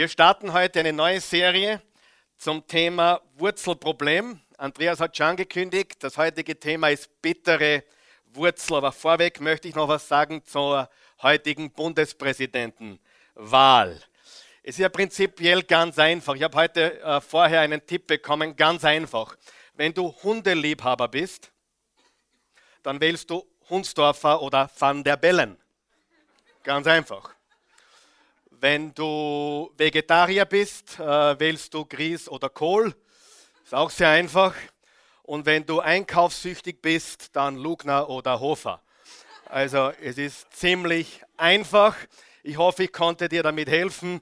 Wir starten heute eine neue Serie zum Thema Wurzelproblem. Andreas hat schon angekündigt, das heutige Thema ist bittere Wurzel. Aber vorweg möchte ich noch was sagen zur heutigen Bundespräsidentenwahl. Es ist ja prinzipiell ganz einfach. Ich habe heute äh, vorher einen Tipp bekommen, ganz einfach. Wenn du Hundeliebhaber bist, dann wählst du Hunsdorfer oder Van der Bellen. Ganz einfach. Wenn du Vegetarier bist, äh, wählst du Grieß oder Kohl. Ist auch sehr einfach. Und wenn du einkaufssüchtig bist, dann Lugner oder Hofer. Also es ist ziemlich einfach. Ich hoffe, ich konnte dir damit helfen.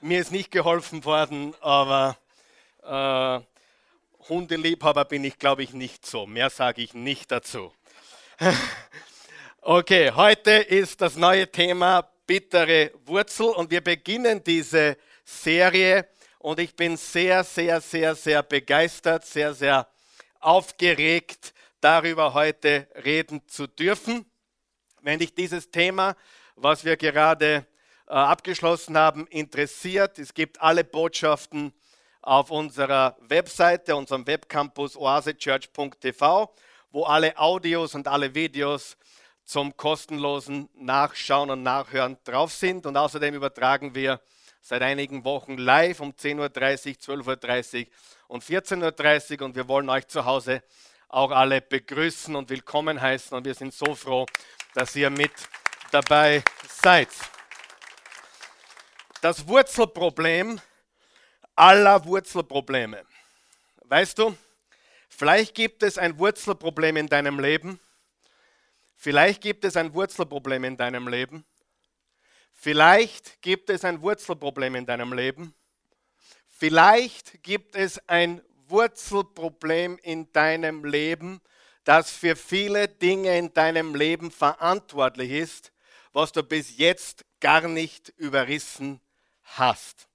Mir ist nicht geholfen worden, aber äh, Hundeliebhaber bin ich, glaube ich, nicht so. Mehr sage ich nicht dazu. okay, heute ist das neue Thema bittere Wurzel und wir beginnen diese Serie und ich bin sehr, sehr, sehr, sehr begeistert, sehr, sehr aufgeregt, darüber heute reden zu dürfen. Wenn dich dieses Thema, was wir gerade äh, abgeschlossen haben, interessiert, es gibt alle Botschaften auf unserer Webseite, unserem Webcampus oasechurch.tv, wo alle Audios und alle Videos zum kostenlosen Nachschauen und Nachhören drauf sind. Und außerdem übertragen wir seit einigen Wochen live um 10.30 Uhr, 12.30 Uhr und 14.30 Uhr. Und wir wollen euch zu Hause auch alle begrüßen und willkommen heißen. Und wir sind so froh, dass ihr mit dabei seid. Das Wurzelproblem aller Wurzelprobleme. Weißt du, vielleicht gibt es ein Wurzelproblem in deinem Leben Vielleicht gibt es ein Wurzelproblem in deinem Leben. Vielleicht gibt es ein Wurzelproblem in deinem Leben. Vielleicht gibt es ein Wurzelproblem in deinem Leben, das für viele Dinge in deinem Leben verantwortlich ist, was du bis jetzt gar nicht überrissen hast.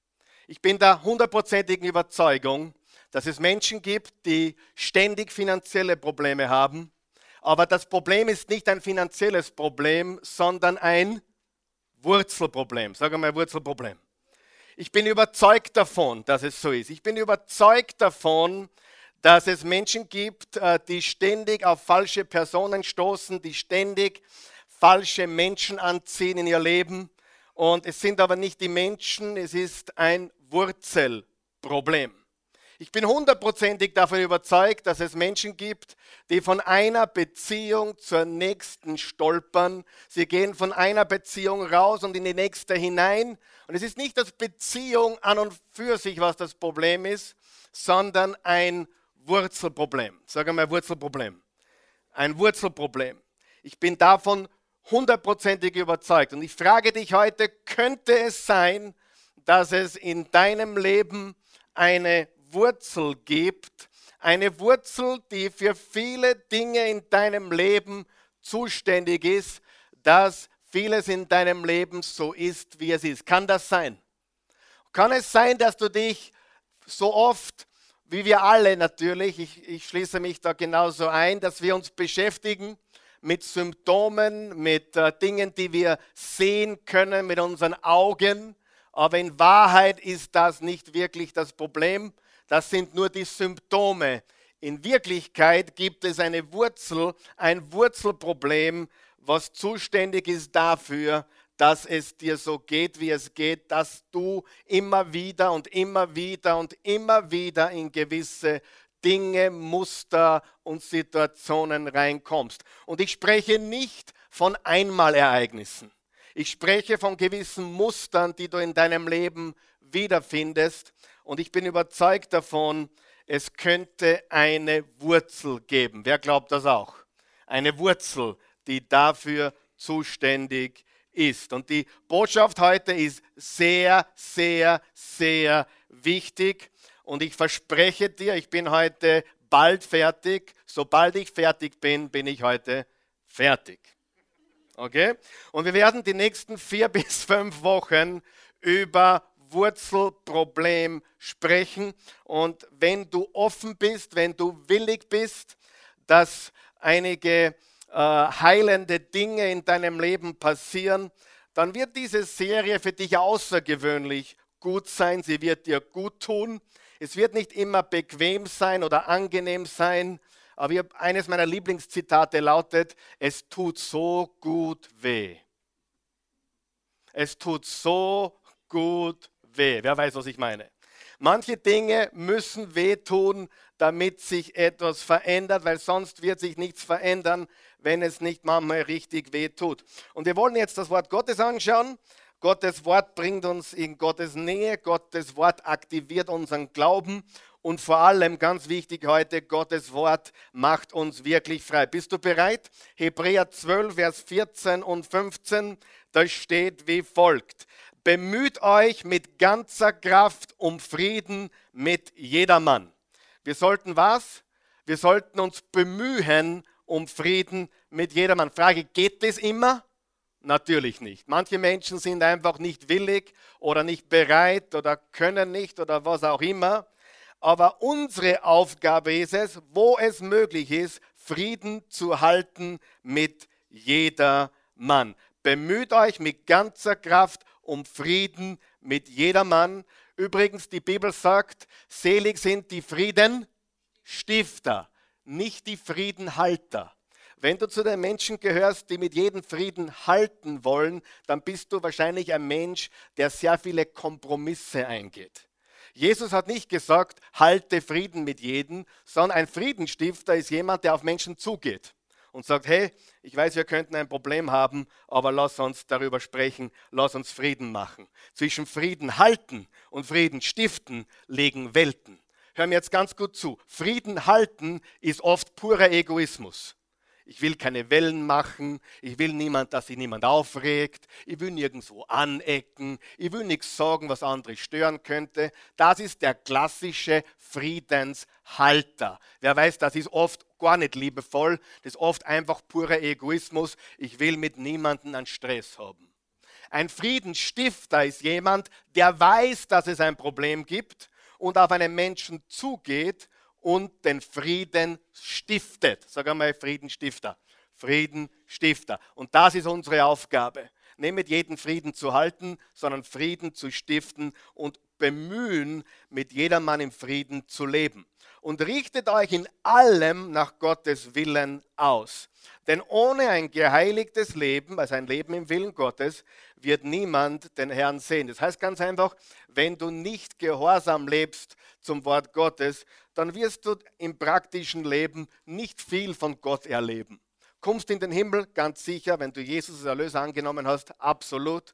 Ich bin der hundertprozentigen Überzeugung, dass es Menschen gibt, die ständig finanzielle Probleme haben, aber das Problem ist nicht ein finanzielles Problem, sondern ein Wurzelproblem. Sag mal Wurzelproblem. Ich bin überzeugt davon, dass es so ist. Ich bin überzeugt davon, dass es Menschen gibt, äh, die ständig auf falsche Personen stoßen, die ständig falsche Menschen anziehen in ihr Leben. Und es sind aber nicht die Menschen, es ist ein Wurzelproblem. Ich bin hundertprozentig davon überzeugt, dass es Menschen gibt, die von einer Beziehung zur nächsten stolpern. Sie gehen von einer Beziehung raus und in die nächste hinein. Und es ist nicht das Beziehung an und für sich, was das Problem ist, sondern ein Wurzelproblem. Sag einmal Wurzelproblem. Ein Wurzelproblem. Ich bin davon hundertprozentig überzeugt. Und ich frage dich heute, könnte es sein, dass es in deinem Leben eine Wurzel gibt, eine Wurzel, die für viele Dinge in deinem Leben zuständig ist, dass vieles in deinem Leben so ist, wie es ist. Kann das sein? Kann es sein, dass du dich so oft, wie wir alle natürlich, ich, ich schließe mich da genauso ein, dass wir uns beschäftigen mit Symptomen, mit äh, Dingen, die wir sehen können mit unseren Augen, aber in Wahrheit ist das nicht wirklich das Problem, das sind nur die Symptome. In Wirklichkeit gibt es eine Wurzel, ein Wurzelproblem, was zuständig ist dafür, dass es dir so geht, wie es geht, dass du immer wieder und immer wieder und immer wieder in gewisse Dinge, Muster und Situationen reinkommst. Und ich spreche nicht von Einmalereignissen. Ich spreche von gewissen Mustern, die du in deinem Leben wiederfindest. Und ich bin überzeugt davon, es könnte eine Wurzel geben. Wer glaubt das auch? Eine Wurzel, die dafür zuständig ist. Und die Botschaft heute ist sehr, sehr, sehr wichtig. Und ich verspreche dir, ich bin heute bald fertig. Sobald ich fertig bin, bin ich heute fertig. Okay? Und wir werden die nächsten vier bis fünf Wochen über Wurzelproblem sprechen. Und wenn du offen bist, wenn du willig bist, dass einige äh, heilende Dinge in deinem Leben passieren, dann wird diese Serie für dich außergewöhnlich gut sein, sie wird dir gut tun. Es wird nicht immer bequem sein oder angenehm sein, aber ich eines meiner Lieblingszitate lautet, es tut so gut weh. Es tut so gut weh. Wer weiß, was ich meine? Manche Dinge müssen wehtun, damit sich etwas verändert, weil sonst wird sich nichts verändern, wenn es nicht manchmal richtig wehtut. Und wir wollen jetzt das Wort Gottes anschauen. Gottes Wort bringt uns in Gottes Nähe, Gottes Wort aktiviert unseren Glauben und vor allem, ganz wichtig heute, Gottes Wort macht uns wirklich frei. Bist du bereit? Hebräer 12, Vers 14 und 15, da steht wie folgt. Bemüht euch mit ganzer Kraft um Frieden mit jedermann. Wir sollten was? Wir sollten uns bemühen um Frieden mit jedermann. Frage, geht das immer? Natürlich nicht. Manche Menschen sind einfach nicht willig oder nicht bereit oder können nicht oder was auch immer. Aber unsere Aufgabe ist es, wo es möglich ist, Frieden zu halten mit jedermann. Bemüht euch mit ganzer Kraft um Frieden mit jedermann. Übrigens, die Bibel sagt, selig sind die Friedenstifter, nicht die Friedenhalter. Wenn du zu den Menschen gehörst, die mit jedem Frieden halten wollen, dann bist du wahrscheinlich ein Mensch, der sehr viele Kompromisse eingeht. Jesus hat nicht gesagt, halte Frieden mit jedem, sondern ein Friedenstifter ist jemand, der auf Menschen zugeht und sagt, hey, ich weiß, wir könnten ein Problem haben, aber lass uns darüber sprechen, lass uns Frieden machen. Zwischen Frieden halten und Frieden stiften liegen Welten. Hör mir jetzt ganz gut zu. Frieden halten ist oft purer Egoismus. Ich will keine Wellen machen. Ich will niemand, dass sich niemand aufregt. Ich will nirgendwo anecken. Ich will nichts sagen, was andere stören könnte. Das ist der klassische Friedenshalter. Wer weiß, das ist oft gar nicht liebevoll. Das ist oft einfach purer Egoismus. Ich will mit niemandem einen Stress haben. Ein Friedensstifter ist jemand, der weiß, dass es ein Problem gibt und auf einen Menschen zugeht und den Frieden stiftet. Sag einmal Friedenstifter. Friedenstifter. Und das ist unsere Aufgabe. Nicht mit jedem Frieden zu halten, sondern Frieden zu stiften und bemühen, mit jedermann im Frieden zu leben. Und richtet euch in allem nach Gottes Willen aus. Denn ohne ein geheiligtes Leben, also ein Leben im Willen Gottes, wird niemand den Herrn sehen. Das heißt ganz einfach, wenn du nicht gehorsam lebst zum Wort Gottes, dann wirst du im praktischen Leben nicht viel von Gott erleben. Kommst in den Himmel, ganz sicher, wenn du Jesus als Erlöser angenommen hast, absolut.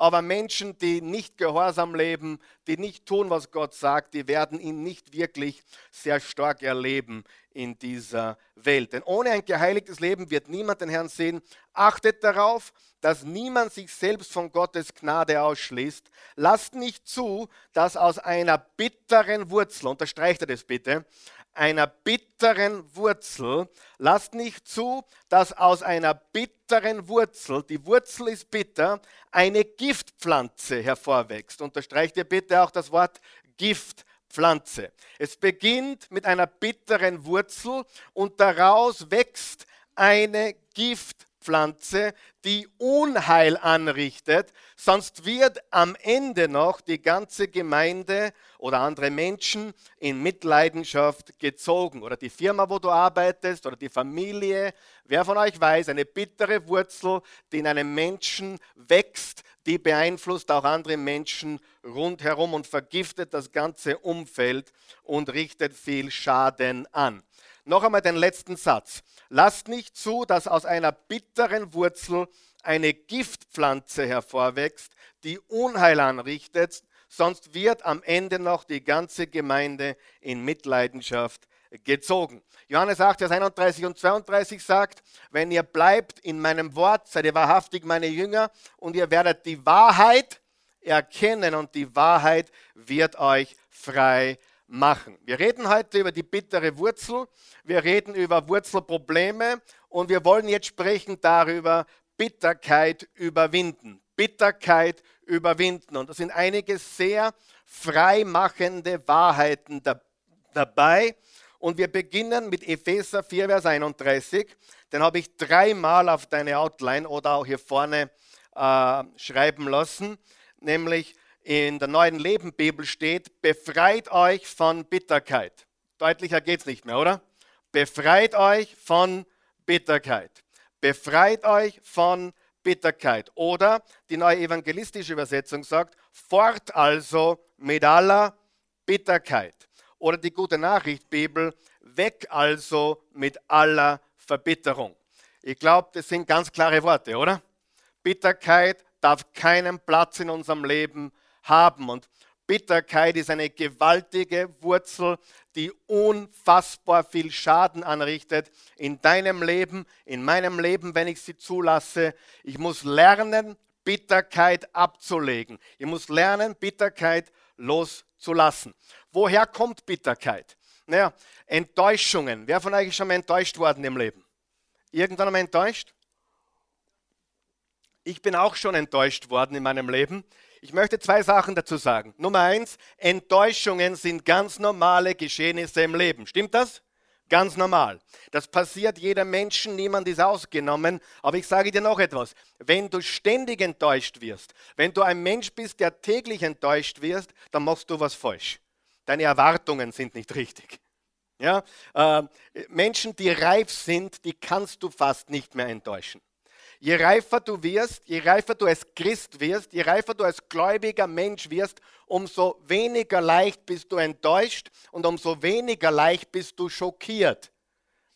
Aber Menschen, die nicht gehorsam leben, die nicht tun, was Gott sagt, die werden ihn nicht wirklich sehr stark erleben in dieser Welt. Denn ohne ein geheiligtes Leben wird niemand den Herrn sehen. Achtet darauf, dass niemand sich selbst von Gottes Gnade ausschließt. Lasst nicht zu, dass aus einer bitteren Wurzel, unterstreicht er das bitte, einer bitteren Wurzel. Lasst nicht zu, dass aus einer bitteren Wurzel, die Wurzel ist bitter, eine Giftpflanze hervorwächst. Unterstreicht ihr bitte auch das Wort Giftpflanze. Es beginnt mit einer bitteren Wurzel und daraus wächst eine Giftpflanze. Pflanze, die Unheil anrichtet, sonst wird am Ende noch die ganze Gemeinde oder andere Menschen in Mitleidenschaft gezogen. Oder die Firma, wo du arbeitest, oder die Familie. Wer von euch weiß, eine bittere Wurzel, die in einem Menschen wächst, die beeinflusst auch andere Menschen rundherum und vergiftet das ganze Umfeld und richtet viel Schaden an. Noch einmal den letzten Satz. Lasst nicht zu, dass aus einer bitteren Wurzel eine Giftpflanze hervorwächst, die Unheil anrichtet, sonst wird am Ende noch die ganze Gemeinde in Mitleidenschaft gezogen. Johannes 8, Vers 31 und 32 sagt, wenn ihr bleibt in meinem Wort, seid ihr wahrhaftig meine Jünger und ihr werdet die Wahrheit erkennen und die Wahrheit wird euch frei machen. Wir reden heute über die bittere Wurzel, wir reden über Wurzelprobleme und wir wollen jetzt sprechen darüber, Bitterkeit überwinden. Bitterkeit überwinden. Und da sind einige sehr freimachende Wahrheiten da, dabei. Und wir beginnen mit Epheser 4, Vers 31. Den habe ich dreimal auf deine Outline oder auch hier vorne äh, schreiben lassen. Nämlich in der neuen Leben Bibel steht, befreit euch von Bitterkeit. Deutlicher geht es nicht mehr, oder? Befreit euch von Bitterkeit. Befreit euch von Bitterkeit. Oder die neue evangelistische Übersetzung sagt, fort also mit aller Bitterkeit. Oder die gute Nachricht Bibel, weg also mit aller Verbitterung. Ich glaube, das sind ganz klare Worte, oder? Bitterkeit darf keinen Platz in unserem Leben haben. Und Bitterkeit ist eine gewaltige Wurzel, die unfassbar viel Schaden anrichtet in deinem Leben, in meinem Leben, wenn ich sie zulasse. Ich muss lernen, Bitterkeit abzulegen. Ich muss lernen, Bitterkeit loszulassen. Woher kommt Bitterkeit? Naja, Enttäuschungen. Wer von euch ist schon mal enttäuscht worden im Leben? Irgendwann einmal enttäuscht? Ich bin auch schon enttäuscht worden in meinem Leben. Ich möchte zwei Sachen dazu sagen. Nummer eins, Enttäuschungen sind ganz normale Geschehnisse im Leben. Stimmt das? Ganz normal. Das passiert jedem Menschen, niemand ist ausgenommen. Aber ich sage dir noch etwas. Wenn du ständig enttäuscht wirst, wenn du ein Mensch bist, der täglich enttäuscht wirst, dann machst du was falsch. Deine Erwartungen sind nicht richtig. Ja? Äh, Menschen, die reif sind, die kannst du fast nicht mehr enttäuschen. Je reifer du wirst, je reifer du als Christ wirst, je reifer du als gläubiger Mensch wirst, umso weniger leicht bist du enttäuscht und umso weniger leicht bist du schockiert,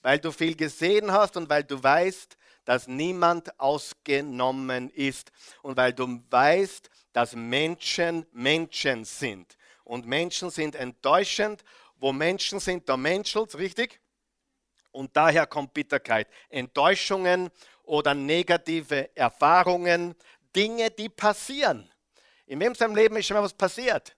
weil du viel gesehen hast und weil du weißt, dass niemand ausgenommen ist und weil du weißt, dass Menschen Menschen sind. Und Menschen sind enttäuschend. Wo Menschen sind, da menschelt richtig? Und daher kommt Bitterkeit. Enttäuschungen oder negative Erfahrungen, Dinge, die passieren. In unserem Leben ist schon mal was passiert.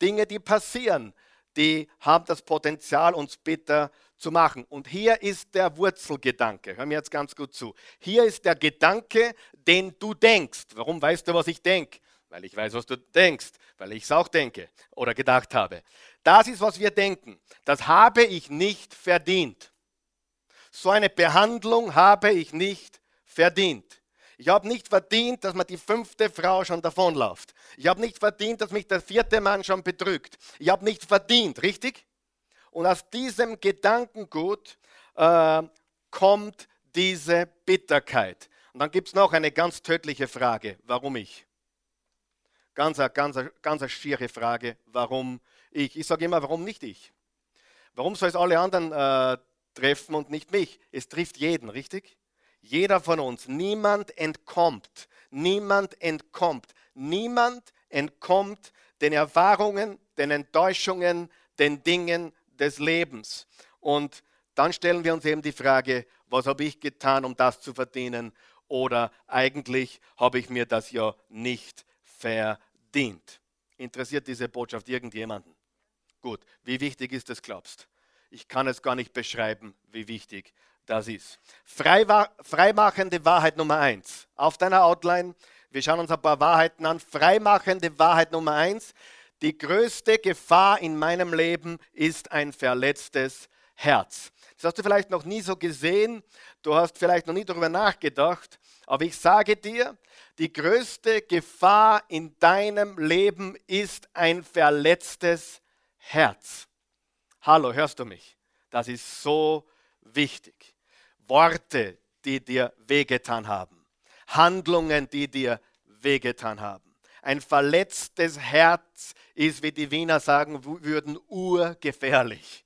Dinge, die passieren, die haben das Potenzial, uns bitter zu machen. Und hier ist der Wurzelgedanke. Hör mir jetzt ganz gut zu. Hier ist der Gedanke, den du denkst. Warum weißt du, was ich denke? Weil ich weiß, was du denkst, weil ich es auch denke oder gedacht habe. Das ist, was wir denken. Das habe ich nicht verdient. So eine Behandlung habe ich nicht verdient. Ich habe nicht verdient, dass mir die fünfte Frau schon davonläuft. Ich habe nicht verdient, dass mich der vierte Mann schon betrügt. Ich habe nicht verdient, richtig? Und aus diesem Gedankengut äh, kommt diese Bitterkeit. Und dann gibt es noch eine ganz tödliche Frage. Warum ich? Ganz, ganz, ganz schiere Frage. Warum ich? Ich sage immer, warum nicht ich? Warum soll es alle anderen äh, treffen und nicht mich? Es trifft jeden, richtig? Jeder von uns, niemand entkommt, niemand entkommt, niemand entkommt den Erfahrungen, den Enttäuschungen, den Dingen des Lebens. Und dann stellen wir uns eben die Frage, was habe ich getan, um das zu verdienen? Oder eigentlich habe ich mir das ja nicht verdient. Interessiert diese Botschaft irgendjemanden? Gut, wie wichtig ist das, glaubst? Ich kann es gar nicht beschreiben, wie wichtig das ist. Freimachende Wahrheit Nummer eins. Auf deiner Outline, wir schauen uns ein paar Wahrheiten an. Freimachende Wahrheit Nummer eins. Die größte Gefahr in meinem Leben ist ein verletztes Herz. Das hast du vielleicht noch nie so gesehen, du hast vielleicht noch nie darüber nachgedacht, aber ich sage dir, die größte Gefahr in deinem Leben ist ein verletztes Herz. Hallo, hörst du mich? Das ist so wichtig. Worte, die dir wehgetan haben. Handlungen, die dir wehgetan haben. Ein verletztes Herz ist, wie die Wiener sagen würden, urgefährlich.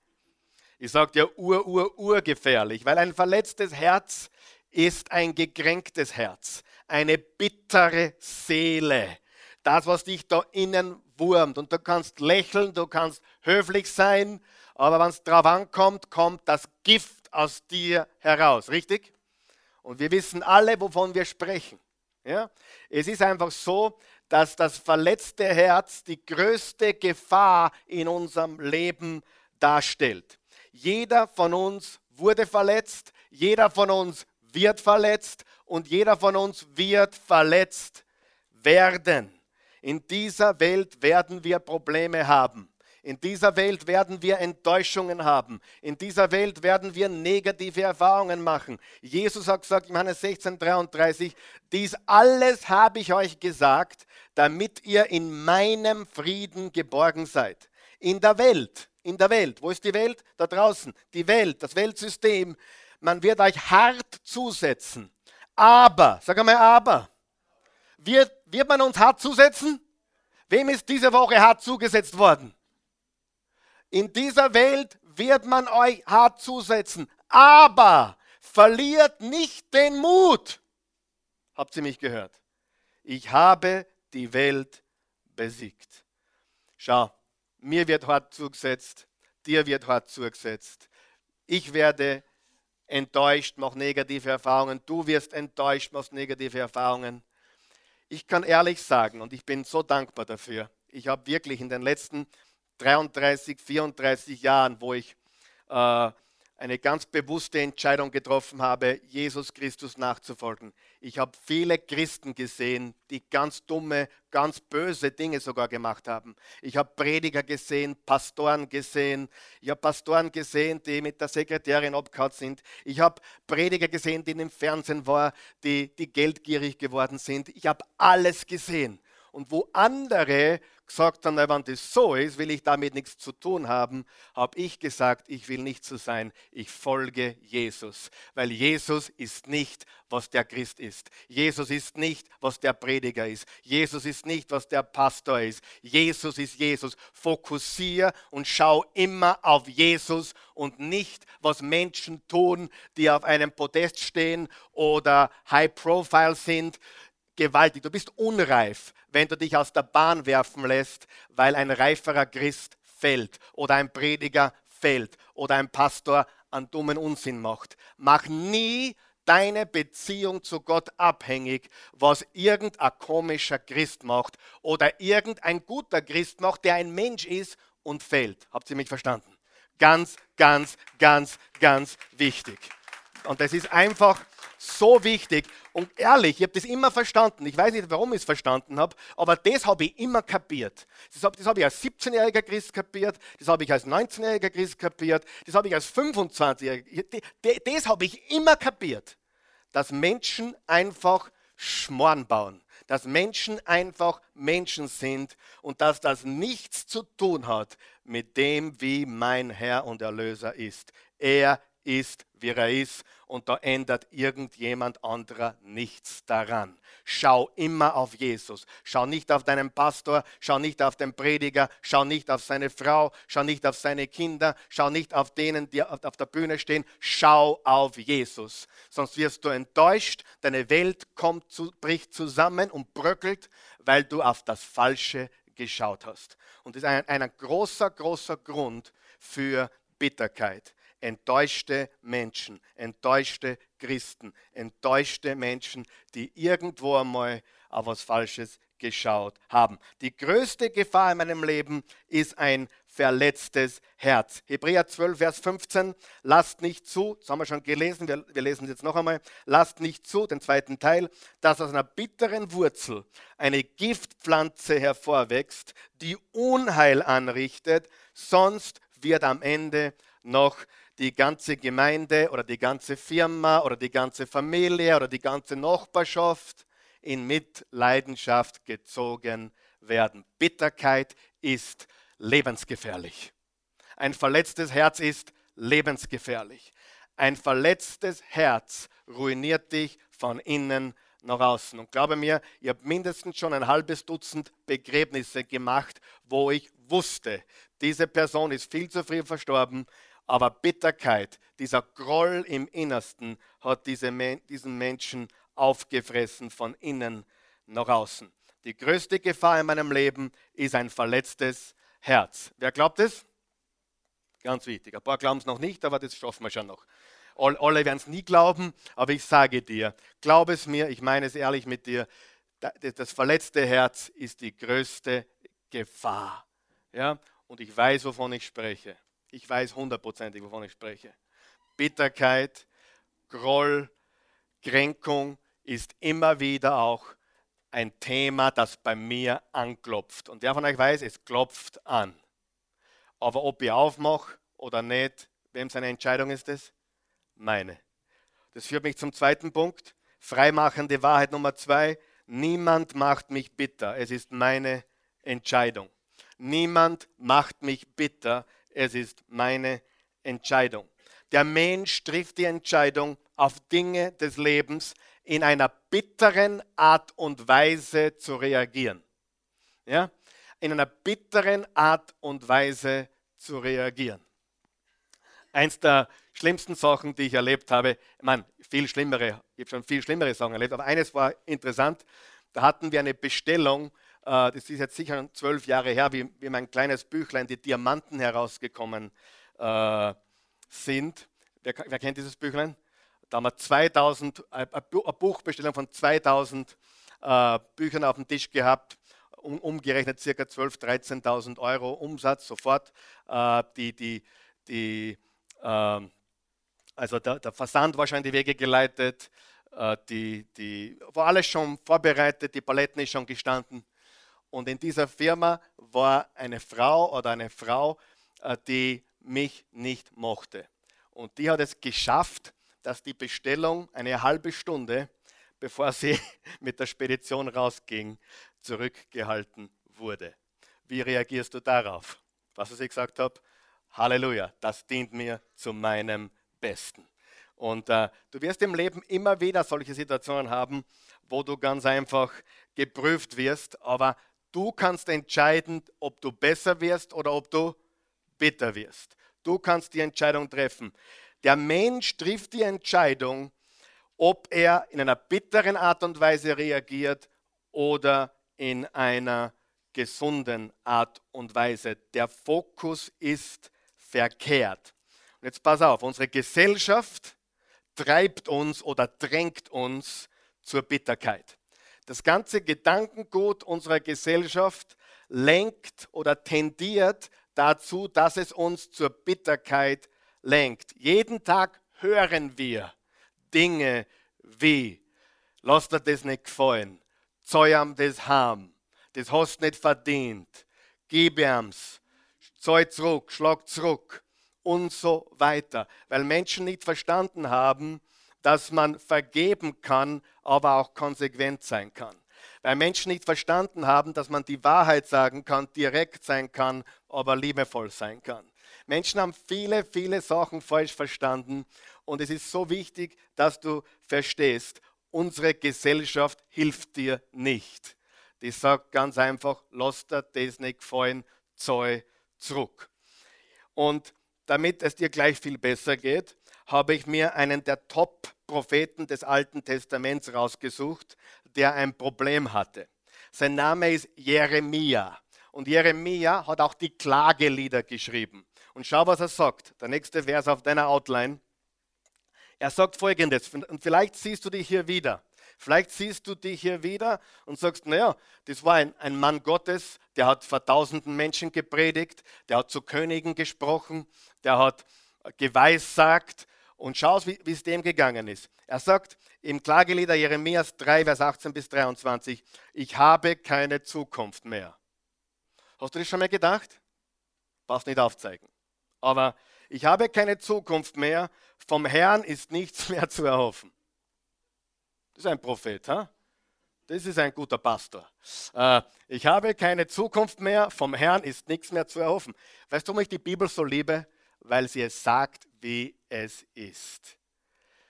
Ich sage dir ur, ur, urgefährlich, weil ein verletztes Herz ist ein gekränktes Herz, eine bittere Seele. Das, was dich da innen wurmt. Und du kannst lächeln, du kannst höflich sein, aber wenn es drauf ankommt, kommt das Gift aus dir heraus, richtig? Und wir wissen alle, wovon wir sprechen. Ja? Es ist einfach so, dass das verletzte Herz die größte Gefahr in unserem Leben darstellt. Jeder von uns wurde verletzt, jeder von uns wird verletzt und jeder von uns wird verletzt werden. In dieser Welt werden wir Probleme haben. In dieser Welt werden wir Enttäuschungen haben. In dieser Welt werden wir negative Erfahrungen machen. Jesus hat gesagt Johannes 16, 33, dies alles habe ich euch gesagt, damit ihr in meinem Frieden geborgen seid. In der Welt, in der Welt. Wo ist die Welt? Da draußen. Die Welt, das Weltsystem. Man wird euch hart zusetzen. Aber, sag einmal aber. Wird, wird man uns hart zusetzen? Wem ist diese Woche hart zugesetzt worden? In dieser Welt wird man euch hart zusetzen. Aber verliert nicht den Mut. Habt ihr mich gehört? Ich habe die Welt besiegt. Schau, mir wird hart zugesetzt, dir wird hart zugesetzt. Ich werde enttäuscht, mach negative Erfahrungen. Du wirst enttäuscht, machst negative Erfahrungen. Ich kann ehrlich sagen, und ich bin so dankbar dafür, ich habe wirklich in den letzten 33, 34 Jahren, wo ich äh, eine ganz bewusste Entscheidung getroffen habe, Jesus Christus nachzufolgen. Ich habe viele Christen gesehen, die ganz dumme, ganz böse Dinge sogar gemacht haben. Ich habe Prediger gesehen, Pastoren gesehen. Ich habe Pastoren gesehen, die mit der Sekretärin abgehauen sind. Ich habe Prediger gesehen, die im Fernsehen waren, die, die geldgierig geworden sind. Ich habe alles gesehen. Und wo andere gesagt haben, wenn das so ist, will ich damit nichts zu tun haben, habe ich gesagt, ich will nicht so sein, ich folge Jesus. Weil Jesus ist nicht, was der Christ ist. Jesus ist nicht, was der Prediger ist. Jesus ist nicht, was der Pastor ist. Jesus ist Jesus. Fokussier und schau immer auf Jesus und nicht, was Menschen tun, die auf einem Podest stehen oder high profile sind gewaltig. Du bist unreif, wenn du dich aus der Bahn werfen lässt, weil ein reiferer Christ fällt oder ein Prediger fällt oder ein Pastor einen dummen Unsinn macht. Mach nie deine Beziehung zu Gott abhängig, was irgendein komischer Christ macht oder irgendein guter Christ macht, der ein Mensch ist und fällt. Habt ihr mich verstanden? Ganz, ganz, ganz, ganz wichtig. Und das ist einfach so wichtig. Und ehrlich, ich habe das immer verstanden. Ich weiß nicht, warum ich es verstanden habe, aber das habe ich immer kapiert. Das habe hab ich als 17-jähriger Christ kapiert, das habe ich als 19-jähriger Christ kapiert, das habe ich als 25-jähriger. Das habe ich immer kapiert, dass Menschen einfach Schmoren bauen dass Menschen einfach Menschen sind und dass das nichts zu tun hat mit dem, wie mein Herr und Erlöser ist. Er ist, wie er ist und da ändert irgendjemand anderer nichts daran. Schau immer auf Jesus. Schau nicht auf deinen Pastor, schau nicht auf den Prediger, schau nicht auf seine Frau, schau nicht auf seine Kinder, schau nicht auf denen, die auf der Bühne stehen. Schau auf Jesus. Sonst wirst du enttäuscht, deine Welt kommt zu, bricht zusammen und bröckelt, weil du auf das Falsche geschaut hast. Und das ist ein, ein großer, großer Grund für Bitterkeit enttäuschte Menschen, enttäuschte Christen, enttäuschte Menschen, die irgendwo einmal auf was Falsches geschaut haben. Die größte Gefahr in meinem Leben ist ein verletztes Herz. Hebräer 12, Vers 15, lasst nicht zu, das haben wir schon gelesen, wir, wir lesen es jetzt noch einmal, lasst nicht zu, den zweiten Teil, dass aus einer bitteren Wurzel eine Giftpflanze hervorwächst, die Unheil anrichtet, sonst wird am Ende noch die ganze Gemeinde oder die ganze Firma oder die ganze Familie oder die ganze Nachbarschaft in Mitleidenschaft gezogen werden. Bitterkeit ist lebensgefährlich. Ein verletztes Herz ist lebensgefährlich. Ein verletztes Herz ruiniert dich von innen nach außen. Und glaube mir, ich habe mindestens schon ein halbes Dutzend Begräbnisse gemacht, wo ich wusste, diese Person ist viel zu früh verstorben aber Bitterkeit, dieser Groll im Innersten hat diese, diesen Menschen aufgefressen von innen nach außen. Die größte Gefahr in meinem Leben ist ein verletztes Herz. Wer glaubt es? Ganz wichtig. Ein paar glauben es noch nicht, aber das schaffen wir schon noch. Alle werden es nie glauben, aber ich sage dir, glaube es mir, ich meine es ehrlich mit dir, das verletzte Herz ist die größte Gefahr. Ja? Und ich weiß, wovon ich spreche. Ich weiß hundertprozentig, wovon ich spreche. Bitterkeit, Groll, Kränkung ist immer wieder auch ein Thema, das bei mir anklopft. Und wer von euch weiß, es klopft an. Aber ob ich aufmache oder nicht, wem seine Entscheidung ist es? Meine. Das führt mich zum zweiten Punkt. Freimachende Wahrheit Nummer zwei. niemand macht mich bitter, es ist meine Entscheidung. Niemand macht mich bitter, es ist meine Entscheidung. Der Mensch trifft die Entscheidung, auf Dinge des Lebens in einer bitteren Art und Weise zu reagieren. Ja? In einer bitteren Art und Weise zu reagieren. Eins der schlimmsten Sachen, die ich erlebt habe, ich meine, viel schlimmere, ich habe schon viel schlimmere Sachen erlebt, aber eines war interessant, da hatten wir eine Bestellung, das ist jetzt sicher zwölf Jahre her, wie, wie mein kleines Büchlein, die Diamanten herausgekommen äh, sind. Wer, wer, kennt dieses Büchlein? Da haben wir 2000, eine Buchbestellung von 2000 äh, Büchern auf dem Tisch gehabt, um, umgerechnet ca. 12.000, 13.000 Euro Umsatz sofort. Äh, die, die, die, äh, also der, der, Versand war schon in die Wege geleitet, äh, die, die, war alles schon vorbereitet, die Paletten ist schon gestanden. Und in dieser Firma war eine Frau oder eine Frau, äh, die mich nicht mochte. Und die hat es geschafft, dass die Bestellung eine halbe Stunde, bevor sie mit der Spedition rausging, zurückgehalten wurde. Wie reagierst du darauf? Was ich gesagt habe? Halleluja, das dient mir zu meinem Besten. Und äh, du wirst im Leben immer wieder solche Situationen haben, wo du ganz einfach geprüft wirst, aber du kannst entscheiden, ob du besser wirst oder ob du bitter wirst. Du kannst die Entscheidung treffen. Der Mensch trifft die Entscheidung, ob er in einer bitteren Art und Weise reagiert oder in einer gesunden Art und Weise. Der Fokus ist verkehrt. Und jetzt pass auf, unsere Gesellschaft treibt uns oder drängt uns zur Bitterkeit. Das ganze Gedankengut unserer Gesellschaft lenkt oder tendiert dazu, dass es uns zur Bitterkeit lenkt. Jeden Tag hören wir Dinge wie, lass dir das nicht gefallen, zeig ihm das haben, das hast nicht verdient, gib ihm's, zeig zurück, schlag zurück. Und so weiter. Weil Menschen nicht verstanden haben, dass man vergeben kann, aber auch konsequent sein kann. Weil Menschen nicht verstanden haben, dass man die Wahrheit sagen kann, direkt sein kann, aber liebevoll sein kann. Menschen haben viele, viele Sachen falsch verstanden und es ist so wichtig, dass du verstehst, unsere Gesellschaft hilft dir nicht. Die sagt ganz einfach, lass dir das nicht gefallen, zahl zurück. Und damit es dir gleich viel besser geht, habe ich mir einen der Top-Propheten des Alten Testaments rausgesucht, der ein Problem hatte. Sein Name ist Jeremia. Und Jeremia hat auch die Klagelieder geschrieben. Und schau, was er sagt. Der nächste Vers auf deiner Outline. Er sagt folgendes, und vielleicht siehst du dich hier wieder. Vielleicht siehst du dich hier wieder und sagst, naja, das war ein, ein Mann Gottes, der hat vor tausenden Menschen gepredigt, der hat zu Königen gesprochen, der hat geweissagt und schau, wie, es dem gegangen ist. Er sagt im Klagelieder Jeremias 3, Vers 18 bis 23, ich habe keine Zukunft mehr. Hast du das schon mal gedacht? Passt nicht aufzeigen. Aber ich habe keine Zukunft mehr, vom Herrn ist nichts mehr zu erhoffen. Das ist ein Prophet, ha? Das ist ein guter Pastor. Äh, ich habe keine Zukunft mehr, vom Herrn ist nichts mehr zu erhoffen. Weißt du, warum ich die Bibel so liebe? Weil sie es sagt, wie es ist.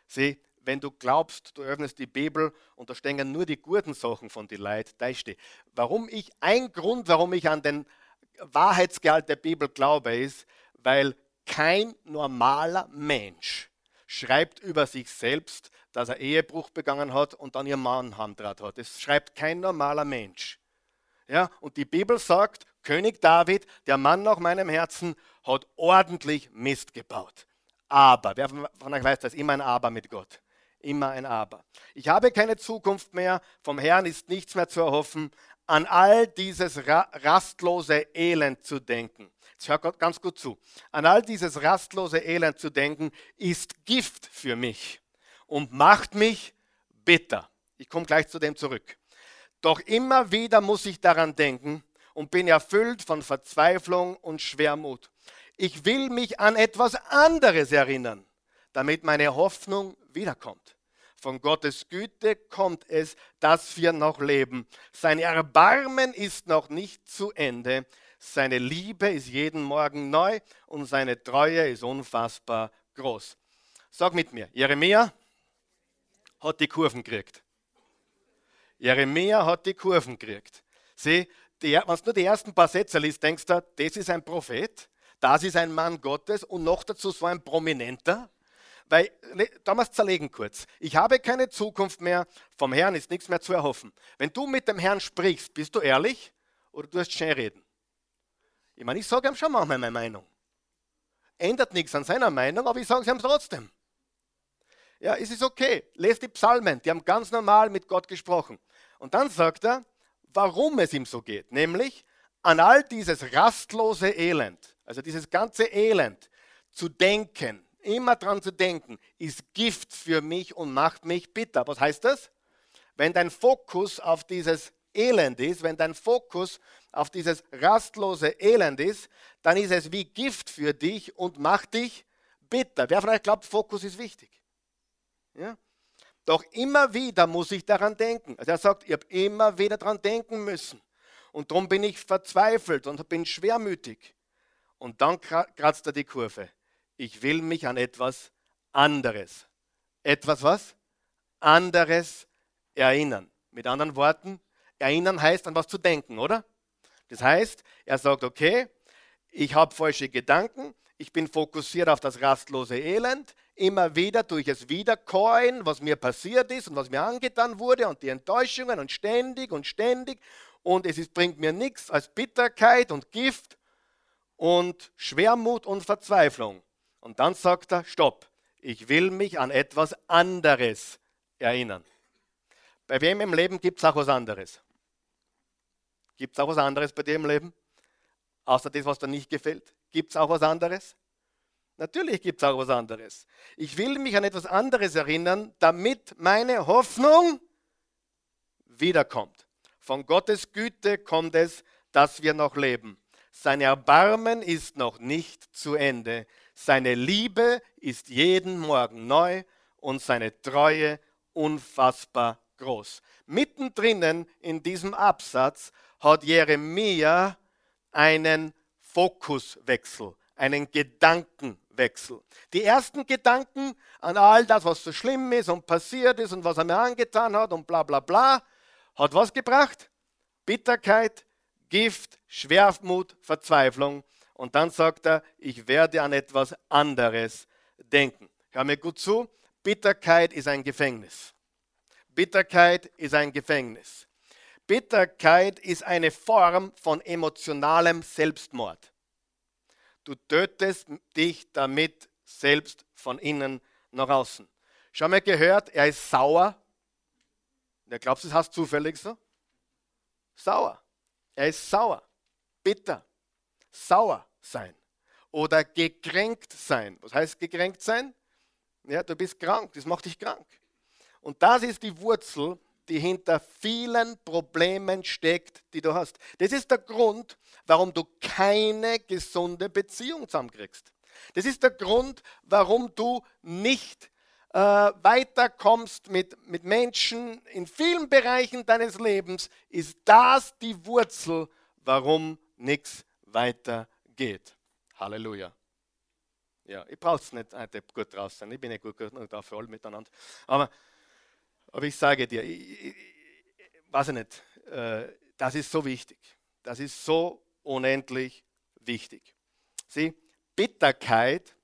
Sieh, wenn du glaubst, du öffnest die Bibel und da stehen nur die guten Sachen von die Leid, da steht. Warum ich, ein Grund, warum ich an den Wahrheitsgehalt der Bibel glaube, ist, weil kein normaler Mensch schreibt über sich selbst, dass er Ehebruch begangen hat und dann ihren Mann handrat hat. Das schreibt kein normaler Mensch. Ja, und die Bibel sagt, König David, der Mann nach meinem Herzen, hat ordentlich Mist gebaut. Aber, wer von euch weiß, das ist immer ein Aber mit Gott. Immer ein Aber. Ich habe keine Zukunft mehr, vom Herrn ist nichts mehr zu erhoffen, an all dieses rastlose Elend zu denken. Jetzt hör ganz gut zu. An all dieses rastlose Elend zu denken, ist Gift für mich und macht mich bitter. Ich komme gleich zu dem zurück. Doch immer wieder muss ich daran denken und bin erfüllt von Verzweiflung und Schwermut. Ich will mich an etwas anderes erinnern, damit meine Hoffnung wiederkommt. Von Gottes Güte kommt es, dass wir noch leben. Sein Erbarmen ist noch nicht zu Ende. Seine Liebe ist jeden Morgen neu und seine Treue ist unfassbar groß. Sag mit mir, Jeremia hat die Kurven gekriegt. Jeremia hat die Kurven gekriegt. Sieh, wenn du nur die ersten paar Sätze liest, denkst du, das ist ein Prophet, das ist ein Mann Gottes und noch dazu so ein Prominenter. Weil, damals zerlegen kurz. Ich habe keine Zukunft mehr, vom Herrn ist nichts mehr zu erhoffen. Wenn du mit dem Herrn sprichst, bist du ehrlich oder du hast schnell reden? Ich meine, ich sage ihm schon manchmal meine Meinung. Ändert nichts an seiner Meinung, aber ich sage es ihm trotzdem. Ja, es ist okay. Lest die Psalmen, die haben ganz normal mit Gott gesprochen. Und dann sagt er, warum es ihm so geht. Nämlich an all dieses rastlose Elend, also dieses ganze Elend zu denken, immer dran zu denken, ist Gift für mich und macht mich bitter. Was heißt das? Wenn dein Fokus auf dieses Elend ist, wenn dein Fokus auf dieses rastlose Elend ist, dann ist es wie Gift für dich und macht dich bitter. Wer von euch glaubt, Fokus ist wichtig? Ja? Doch immer wieder muss ich daran denken. Also er sagt, ich habe immer wieder daran denken müssen. Und darum bin ich verzweifelt und bin schwermütig. Und dann kratzt er die Kurve ich will mich an etwas anderes. Etwas was? Anderes erinnern. Mit anderen Worten, erinnern heißt an was zu denken, oder? Das heißt, er sagt, okay, ich habe falsche Gedanken, ich bin fokussiert auf das rastlose Elend, immer wieder durch es wiederkäuen, was mir passiert ist und was mir angetan wurde und die Enttäuschungen und ständig und ständig und es ist, bringt mir nichts als Bitterkeit und Gift und Schwermut und Verzweiflung. Und dann sagt er, stopp, ich will mich an etwas anderes erinnern. Bei wem im Leben gibt es auch was anderes? Gibt es auch was anderes bei dir im Leben? Außer das, was dir nicht gefällt? Gibt es auch was anderes? Natürlich gibt es auch was anderes. Ich will mich an etwas anderes erinnern, damit meine Hoffnung wiederkommt. Von Gottes Güte kommt es, dass wir noch leben. Sein Erbarmen ist noch nicht zu Ende. Seine Liebe ist jeden Morgen neu und seine Treue unfassbar groß. Mittendrin in diesem Absatz hat Jeremia einen Fokuswechsel, einen Gedankenwechsel. Die ersten Gedanken an all das, was so schlimm ist und passiert ist und was er mir angetan hat und bla bla bla, hat was gebracht? Bitterkeit, Gift, Schwermut, Verzweiflung. Und dann sagt er, ich werde an etwas anderes denken. Hör mir gut zu, Bitterkeit ist ein Gefängnis. Bitterkeit ist ein Gefängnis. Bitterkeit ist eine Form von emotionalem Selbstmord. Du tötest dich damit selbst von innen nach außen. Schau mal gehört, er ist sauer. Der glaubst du, das hast zufällig so? Sauer. Er ist sauer, bitter, sauer sein oder gekränkt sein. Was heißt gekränkt sein? Ja, du bist krank, das macht dich krank. Und das ist die Wurzel, die hinter vielen Problemen steckt, die du hast. Das ist der Grund, warum du keine gesunde Beziehung zusammenkriegst. Das ist der Grund, warum du nicht äh, weiterkommst mit, mit Menschen in vielen Bereichen deines Lebens, ist das die Wurzel, warum nichts weitergeht. Halleluja. Ja, ich brauche es nicht heute gut draus sein. Ich bin nicht gut drauf für alle miteinander. Aber, aber ich sage dir, ich, ich, weiß ich nicht, äh, das ist so wichtig. Das ist so unendlich wichtig. Sieh, Bitterkeit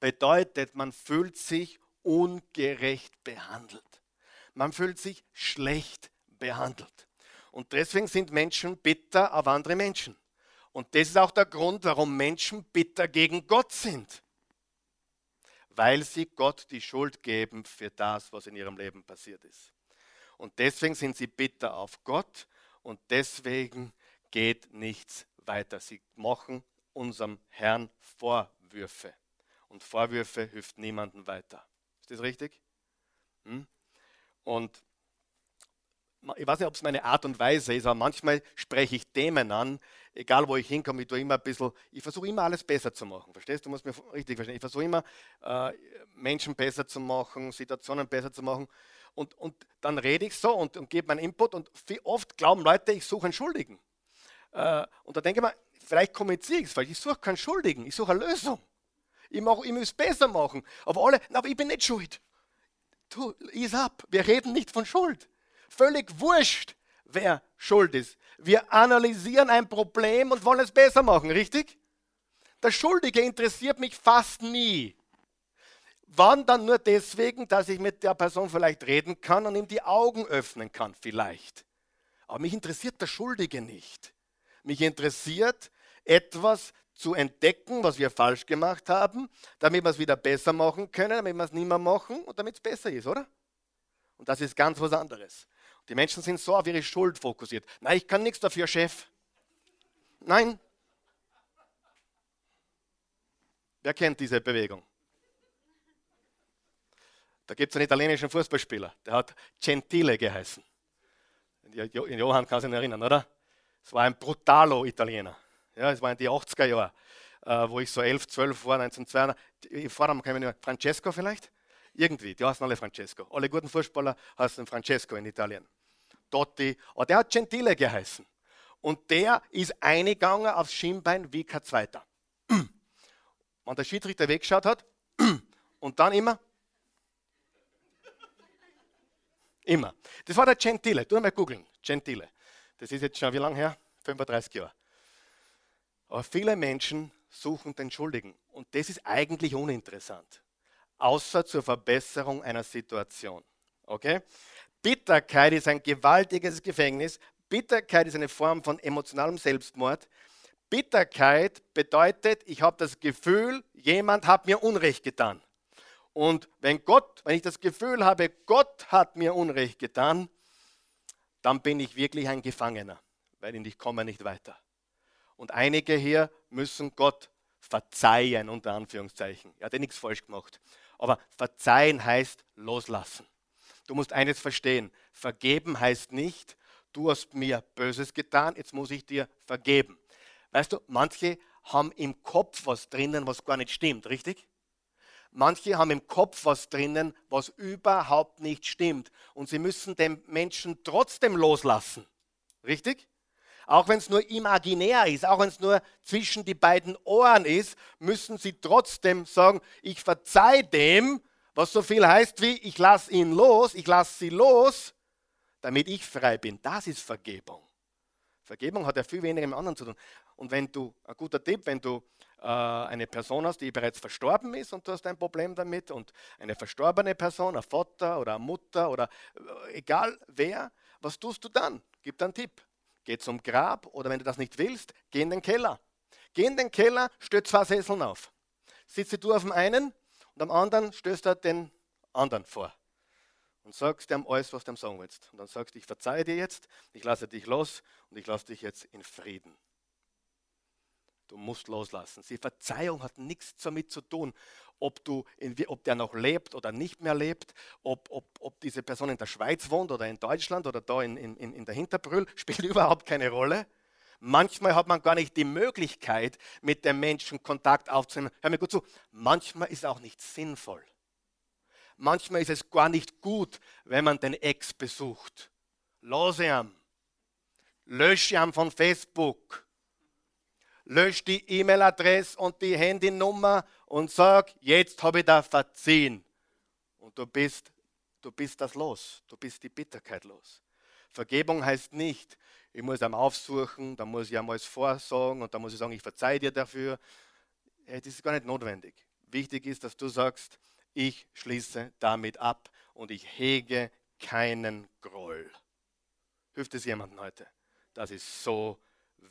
bedeutet, man fühlt sich ungerecht behandelt. Man fühlt sich schlecht behandelt. Und deswegen sind Menschen bitter auf andere Menschen. Und das ist auch der Grund, warum Menschen bitter gegen Gott sind. Weil sie Gott die Schuld geben für das, was in ihrem Leben passiert ist. Und deswegen sind sie bitter auf Gott und deswegen geht nichts weiter. Sie machen unserem Herrn Vorwürfe. Und Vorwürfe hilft niemandem weiter. Ist das richtig? Hm? Und ich weiß nicht, ob es meine Art und Weise ist, aber manchmal spreche ich Themen an, egal wo ich hinkomme, ich tue immer ein bisschen, ich versuche immer alles besser zu machen. Verstehst du? Du musst mir richtig verstehen. Ich versuche immer, äh, Menschen besser zu machen, Situationen besser zu machen. Und, und dann rede ich so und, und gebe meinen Input und oft glauben Leute, ich suche einen Schuldigen. Äh, und da denke ich mir, vielleicht kommuniziere ich es falsch. Ich suche keinen Schuldigen, ich suche eine Lösung. Ich, mach, ich muss es besser machen. Aber alle, na, aber ich bin nicht schuld. Du, is ab. Wir reden nicht von Schuld. Völlig wurscht, wer schuld ist. Wir analysieren ein Problem und wollen es besser machen, richtig? Der Schuldige interessiert mich fast nie. Wann dann nur deswegen, dass ich mit der Person vielleicht reden kann und ihm die Augen öffnen kann, vielleicht. Aber mich interessiert der Schuldige nicht. Mich interessiert etwas zu entdecken, was wir falsch gemacht haben, damit wir es wieder besser machen können, damit wir es nicht mehr machen und damit es besser ist, oder? Und das ist ganz was anderes. Die Menschen sind so auf ihre Schuld fokussiert. Nein, ich kann nichts dafür, Chef. Nein. Wer kennt diese Bewegung? Da gibt es einen italienischen Fußballspieler, der hat Gentile geheißen. Johann kann sich erinnern, oder? Es war ein Brutalo-Italiener. Ja, es war in die 80er Jahre, äh, wo ich so 11, 12 war, 1902. Vornamen kann ich nicht Francesco vielleicht? Irgendwie, die heißen alle Francesco. Alle guten Fußballer heißen Francesco in Italien. Totti, aber der hat Gentile geheißen. Und der ist eingegangen aufs Schienbein wie kein Zweiter. Wenn der Schiedsrichter weggeschaut hat und dann immer, immer. Das war der Gentile. Du mal googeln, Gentile. Das ist jetzt schon wie lange her? 35 Jahre. Aber viele Menschen suchen den Schuldigen. Und das ist eigentlich uninteressant. Außer zur Verbesserung einer Situation. Okay? Bitterkeit ist ein gewaltiges Gefängnis. Bitterkeit ist eine Form von emotionalem Selbstmord. Bitterkeit bedeutet, ich habe das Gefühl, jemand hat mir Unrecht getan. Und wenn Gott, wenn ich das Gefühl habe, Gott hat mir Unrecht getan, dann bin ich wirklich ein Gefangener, weil ich komme nicht weiter. Und einige hier müssen Gott verzeihen, unter Anführungszeichen. Er hat ja nichts falsch gemacht. Aber verzeihen heißt loslassen. Du musst eines verstehen. Vergeben heißt nicht, du hast mir Böses getan, jetzt muss ich dir vergeben. Weißt du, manche haben im Kopf was drinnen, was gar nicht stimmt, richtig? Manche haben im Kopf was drinnen, was überhaupt nicht stimmt. Und sie müssen den Menschen trotzdem loslassen. Richtig? Auch wenn es nur imaginär ist, auch wenn es nur zwischen die beiden Ohren ist, müssen sie trotzdem sagen, ich verzeih dem, was so viel heißt wie, ich lasse ihn los, ich lasse sie los, damit ich frei bin. Das ist Vergebung. Vergebung hat ja viel weniger mit anderen zu tun. Und wenn du, ein guter Tipp, wenn du äh, eine Person hast, die bereits verstorben ist und du hast ein Problem damit und eine verstorbene Person, ein Vater oder eine Mutter oder äh, egal wer, was tust du dann? Gib dir einen Tipp. Geh zum Grab oder wenn du das nicht willst, geh in den Keller. Geh in den Keller, stell zwei Sesseln auf. Sitze du auf dem einen und am anderen stößt er den anderen vor und sagst ihm alles, was du ihm sagen willst. Und dann sagst du, ich verzeihe dir jetzt, ich lasse dich los und ich lasse dich jetzt in Frieden. Du musst loslassen. Die Verzeihung hat nichts damit zu tun, ob, du ob der noch lebt oder nicht mehr lebt, ob, ob, ob diese Person in der Schweiz wohnt oder in Deutschland oder da in, in, in der Hinterbrüll, spielt überhaupt keine Rolle. Manchmal hat man gar nicht die Möglichkeit, mit dem Menschen Kontakt aufzunehmen. Hör mir gut zu, manchmal ist es auch nicht sinnvoll. Manchmal ist es gar nicht gut, wenn man den Ex besucht. Lose ihn. Lösche ihn von Facebook. Lösche die E-Mail-Adresse und die Handynummer und sag, jetzt habe ich da verziehen. Und du bist, du bist das los. Du bist die Bitterkeit los. Vergebung heißt nicht, ich muss ihm aufsuchen, dann muss ich alles vorsagen und dann muss ich sagen, ich verzeihe dir dafür. Das ist gar nicht notwendig. Wichtig ist, dass du sagst, ich schließe damit ab und ich hege keinen Groll. Hilft es jemandem heute? Das ist so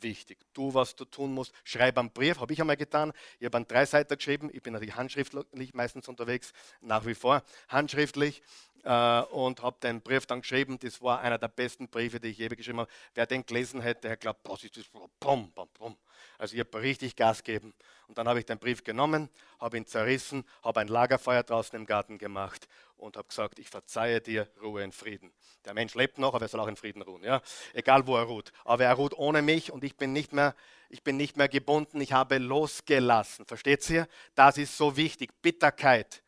wichtig. Tu, was du tun musst. Schreib einen Brief, habe ich einmal getan. Ich habe einen Dreiseiter geschrieben. Ich bin natürlich handschriftlich meistens unterwegs, nach wie vor handschriftlich. Äh, und habe den Brief dann geschrieben. Das war einer der besten Briefe, die ich je geschrieben habe. Wer den gelesen hätte, der glaubt, was ist das? Bum, bum, bum. Also ich habe richtig Gas gegeben. Und dann habe ich den Brief genommen, habe ihn zerrissen, habe ein Lagerfeuer draußen im Garten gemacht und habe gesagt, ich verzeihe dir, Ruhe in Frieden. Der Mensch lebt noch, aber er soll auch in Frieden ruhen. Ja? Egal wo er ruht. Aber er ruht ohne mich und ich bin nicht mehr, ich bin nicht mehr gebunden, ich habe losgelassen. Versteht ihr? Das ist so wichtig. Bitterkeit.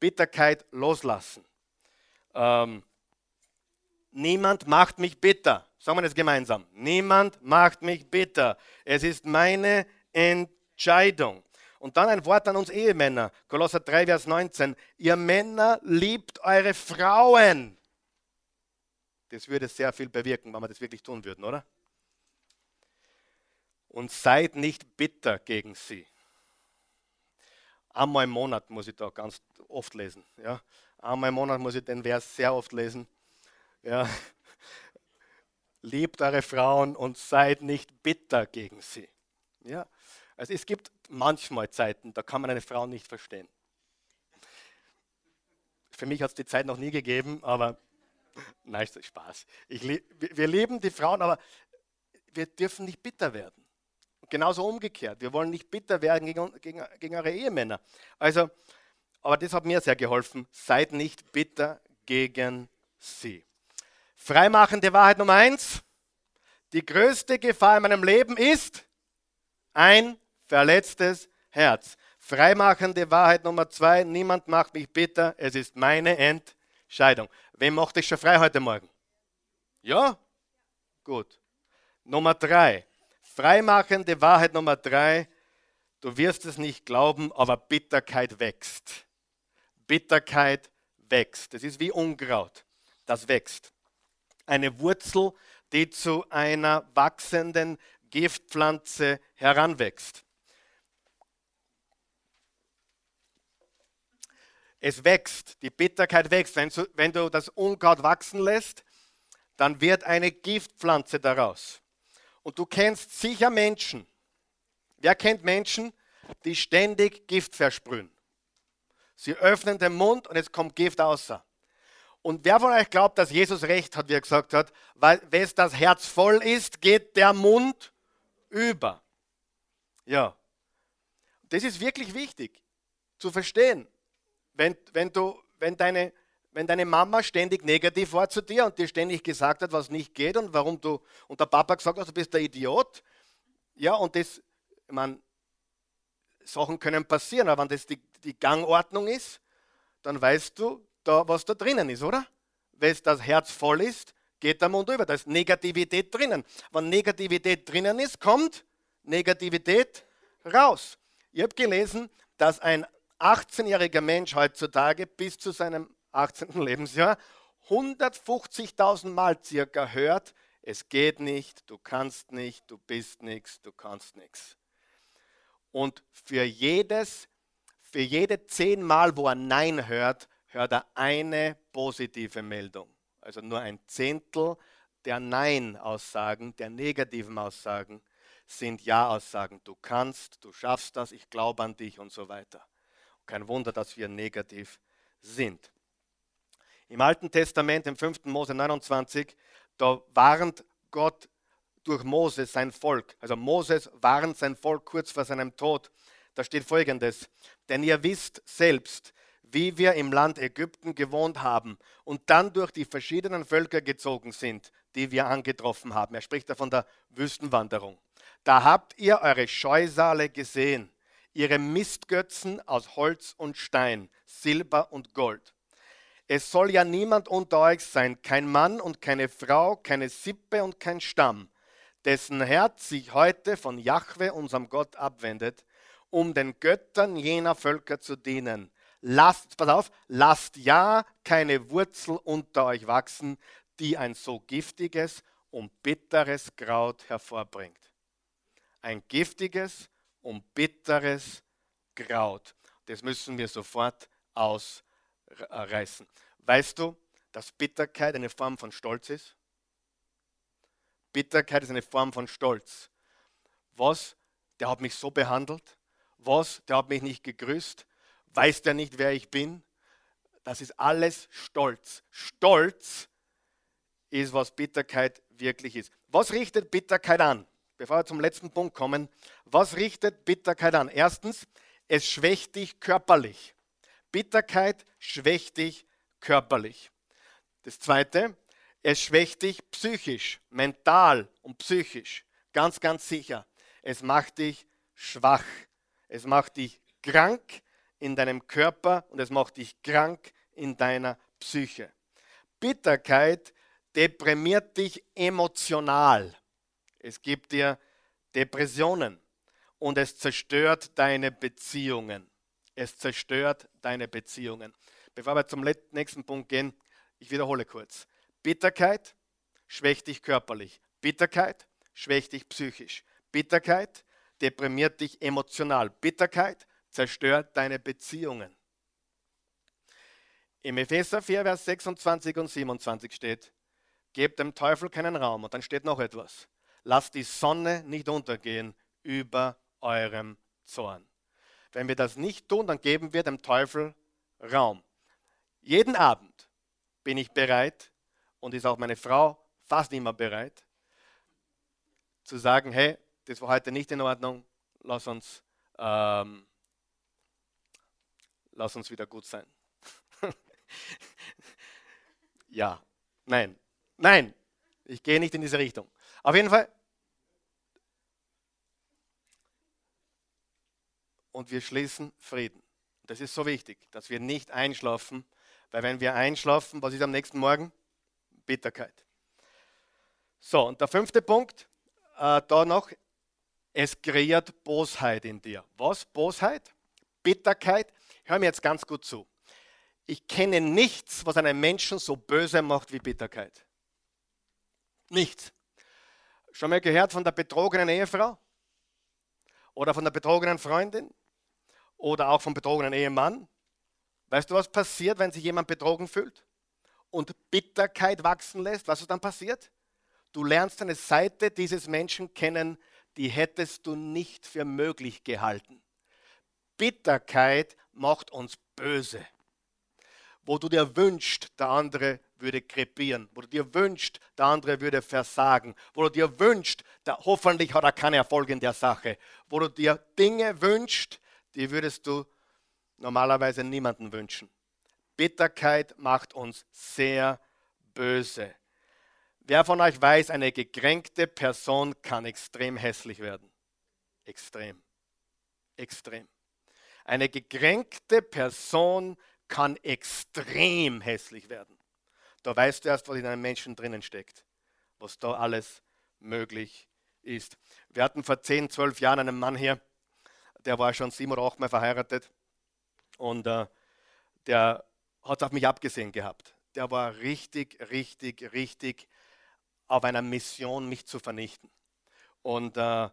Bitterkeit loslassen. Ähm, niemand macht mich bitter. Sagen wir das gemeinsam. Niemand macht mich bitter. Es ist meine Entscheidung. Und dann ein Wort an uns Ehemänner. Kolosser 3, Vers 19. Ihr Männer liebt eure Frauen. Das würde sehr viel bewirken, wenn wir das wirklich tun würden, oder? Und seid nicht bitter gegen sie. Einmal im Monat muss ich da ganz oft lesen. Ja? Einmal im Monat muss ich den Vers sehr oft lesen. Ja? Liebt eure Frauen und seid nicht bitter gegen sie. Ja? Also es gibt manchmal Zeiten, da kann man eine Frau nicht verstehen. Für mich hat es die Zeit noch nie gegeben, aber nein, ist Spaß. Ich, wir lieben die Frauen, aber wir dürfen nicht bitter werden. Genauso umgekehrt. Wir wollen nicht bitter werden gegen, gegen, gegen eure Ehemänner. Also, aber das hat mir sehr geholfen. Seid nicht bitter gegen sie. Freimachende Wahrheit Nummer eins. Die größte Gefahr in meinem Leben ist ein verletztes Herz. Freimachende Wahrheit Nummer zwei. Niemand macht mich bitter. Es ist meine Entscheidung. Wem macht ich schon frei heute Morgen? Ja? Gut. Nummer drei. Freimachende Wahrheit Nummer drei, du wirst es nicht glauben, aber Bitterkeit wächst. Bitterkeit wächst. Das ist wie Unkraut, das wächst. Eine Wurzel, die zu einer wachsenden Giftpflanze heranwächst. Es wächst, die Bitterkeit wächst. Wenn du, wenn du das Unkraut wachsen lässt, dann wird eine Giftpflanze daraus. Und du kennst sicher Menschen. Wer kennt Menschen, die ständig Gift versprühen? Sie öffnen den Mund und es kommt Gift außer. Und wer von euch glaubt, dass Jesus recht hat, wie er gesagt hat, weil wenn das Herz voll ist, geht der Mund über. Ja. Das ist wirklich wichtig zu verstehen. Wenn, wenn, du, wenn deine wenn deine Mama ständig negativ war zu dir und dir ständig gesagt hat, was nicht geht und warum du, und der Papa gesagt hat, du bist der Idiot, ja, und das, meine, Sachen können passieren, aber wenn das die, die Gangordnung ist, dann weißt du, da, was da drinnen ist, oder? Wenn das Herz voll ist, geht der Mund über. Da ist Negativität drinnen. Wenn Negativität drinnen ist, kommt Negativität raus. Ich habe gelesen, dass ein 18-jähriger Mensch heutzutage bis zu seinem 18. Lebensjahr 150.000 Mal circa hört, es geht nicht, du kannst nicht, du bist nichts, du kannst nichts. Und für jedes, für jede zehn Mal, wo er Nein hört, hört er eine positive Meldung. Also nur ein Zehntel der Nein-Aussagen, der negativen Aussagen sind Ja-Aussagen. Du kannst, du schaffst das, ich glaube an dich und so weiter. Kein Wunder, dass wir negativ sind. Im Alten Testament, im 5. Mose 29, da warnt Gott durch Moses sein Volk. Also Moses warnt sein Volk kurz vor seinem Tod. Da steht folgendes, denn ihr wisst selbst, wie wir im Land Ägypten gewohnt haben und dann durch die verschiedenen Völker gezogen sind, die wir angetroffen haben. Er spricht da von der Wüstenwanderung. Da habt ihr eure Scheusale gesehen, ihre Mistgötzen aus Holz und Stein, Silber und Gold. Es soll ja niemand unter euch sein, kein Mann und keine Frau, keine Sippe und kein Stamm, dessen Herz sich heute von Jahwe, unserem Gott, abwendet, um den Göttern jener Völker zu dienen. Lasst, pass auf, lasst ja keine Wurzel unter euch wachsen, die ein so giftiges und bitteres Kraut hervorbringt. Ein giftiges und bitteres Kraut. Das müssen wir sofort aus reißen. Weißt du, dass Bitterkeit eine Form von Stolz ist? Bitterkeit ist eine Form von Stolz. Was? Der hat mich so behandelt? Was? Der hat mich nicht gegrüßt? Weiß der nicht, wer ich bin? Das ist alles Stolz. Stolz ist, was Bitterkeit wirklich ist. Was richtet Bitterkeit an? bevor wir zum letzten Punkt kommen, was richtet Bitterkeit an? Erstens, es schwächt dich körperlich. Bitterkeit schwächt dich körperlich. Das zweite, es schwächt dich psychisch, mental und psychisch. Ganz, ganz sicher. Es macht dich schwach. Es macht dich krank in deinem Körper und es macht dich krank in deiner Psyche. Bitterkeit deprimiert dich emotional. Es gibt dir Depressionen und es zerstört deine Beziehungen. Es zerstört deine Beziehungen. Bevor wir zum nächsten Punkt gehen, ich wiederhole kurz. Bitterkeit schwächt dich körperlich. Bitterkeit schwächt dich psychisch. Bitterkeit deprimiert dich emotional. Bitterkeit zerstört deine Beziehungen. Im Epheser 4, Vers 26 und 27 steht, gebt dem Teufel keinen Raum. Und dann steht noch etwas. Lasst die Sonne nicht untergehen über eurem Zorn. Wenn wir das nicht tun, dann geben wir dem Teufel Raum. Jeden Abend bin ich bereit und ist auch meine Frau fast immer bereit, zu sagen, hey, das war heute nicht in Ordnung, lass uns, ähm, lass uns wieder gut sein. ja, nein, nein, ich gehe nicht in diese Richtung. Auf jeden Fall. Und wir schließen Frieden. Das ist so wichtig, dass wir nicht einschlafen, weil wenn wir einschlafen, was ist am nächsten Morgen? Bitterkeit. So, und der fünfte Punkt, äh, da noch, es kreiert Bosheit in dir. Was? Bosheit? Bitterkeit? Hör mir jetzt ganz gut zu. Ich kenne nichts, was einen Menschen so böse macht wie Bitterkeit. Nichts. Schon mal gehört von der betrogenen Ehefrau? Oder von der betrogenen Freundin? Oder auch vom betrogenen Ehemann? Weißt du, was passiert, wenn sich jemand betrogen fühlt und Bitterkeit wachsen lässt? Was ist dann passiert? Du lernst eine Seite dieses Menschen kennen, die hättest du nicht für möglich gehalten. Bitterkeit macht uns böse. Wo du dir wünschst, der andere würde krepieren, wo du dir wünschst, der andere würde versagen, wo du dir wünschst, der, hoffentlich hat er keinen Erfolg in der Sache, wo du dir Dinge wünschst, die würdest du normalerweise niemanden wünschen. Bitterkeit macht uns sehr böse. Wer von euch weiß, eine gekränkte Person kann extrem hässlich werden? Extrem. Extrem. Eine gekränkte Person kann extrem hässlich werden. Da weißt du erst, was in einem Menschen drinnen steckt, was da alles möglich ist. Wir hatten vor 10, 12 Jahren einen Mann hier, der war schon sieben oder acht Mal verheiratet und äh, der hat auf mich abgesehen gehabt. Der war richtig, richtig, richtig auf einer Mission, mich zu vernichten. Und äh,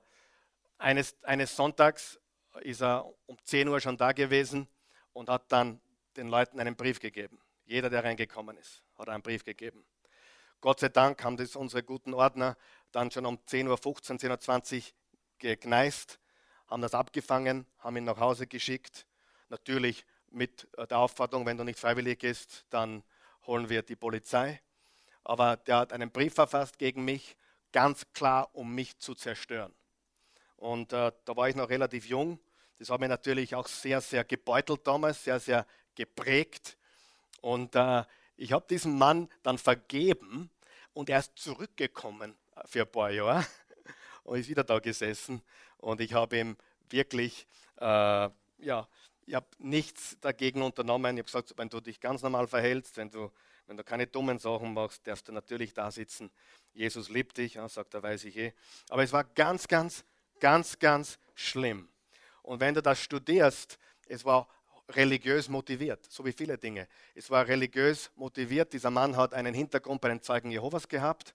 eines, eines Sonntags ist er um 10 Uhr schon da gewesen und hat dann den Leuten einen Brief gegeben. Jeder, der reingekommen ist, hat einen Brief gegeben. Gott sei Dank haben das unsere guten Ordner dann schon um 10.15 Uhr, 10.20 Uhr gekneist, haben das abgefangen, haben ihn nach Hause geschickt Natürlich mit äh, der Aufforderung, wenn du nicht freiwillig bist, dann holen wir die Polizei. Aber der hat einen Brief verfasst gegen mich, ganz klar, um mich zu zerstören. Und äh, da war ich noch relativ jung. Das hat mich natürlich auch sehr, sehr gebeutelt damals, sehr, sehr geprägt. Und äh, ich habe diesen Mann dann vergeben und er ist zurückgekommen für ein paar Jahre und ist wieder da gesessen. Und ich habe ihm wirklich äh, ja, ich habe nichts dagegen unternommen. Ich habe gesagt, wenn du dich ganz normal verhältst, wenn du, wenn du keine dummen Sachen machst, darfst du natürlich da sitzen. Jesus liebt dich, sagt er, weiß ich eh. Aber es war ganz, ganz, ganz, ganz schlimm. Und wenn du das studierst, es war religiös motiviert, so wie viele Dinge. Es war religiös motiviert. Dieser Mann hat einen Hintergrund bei den Zeugen Jehovas gehabt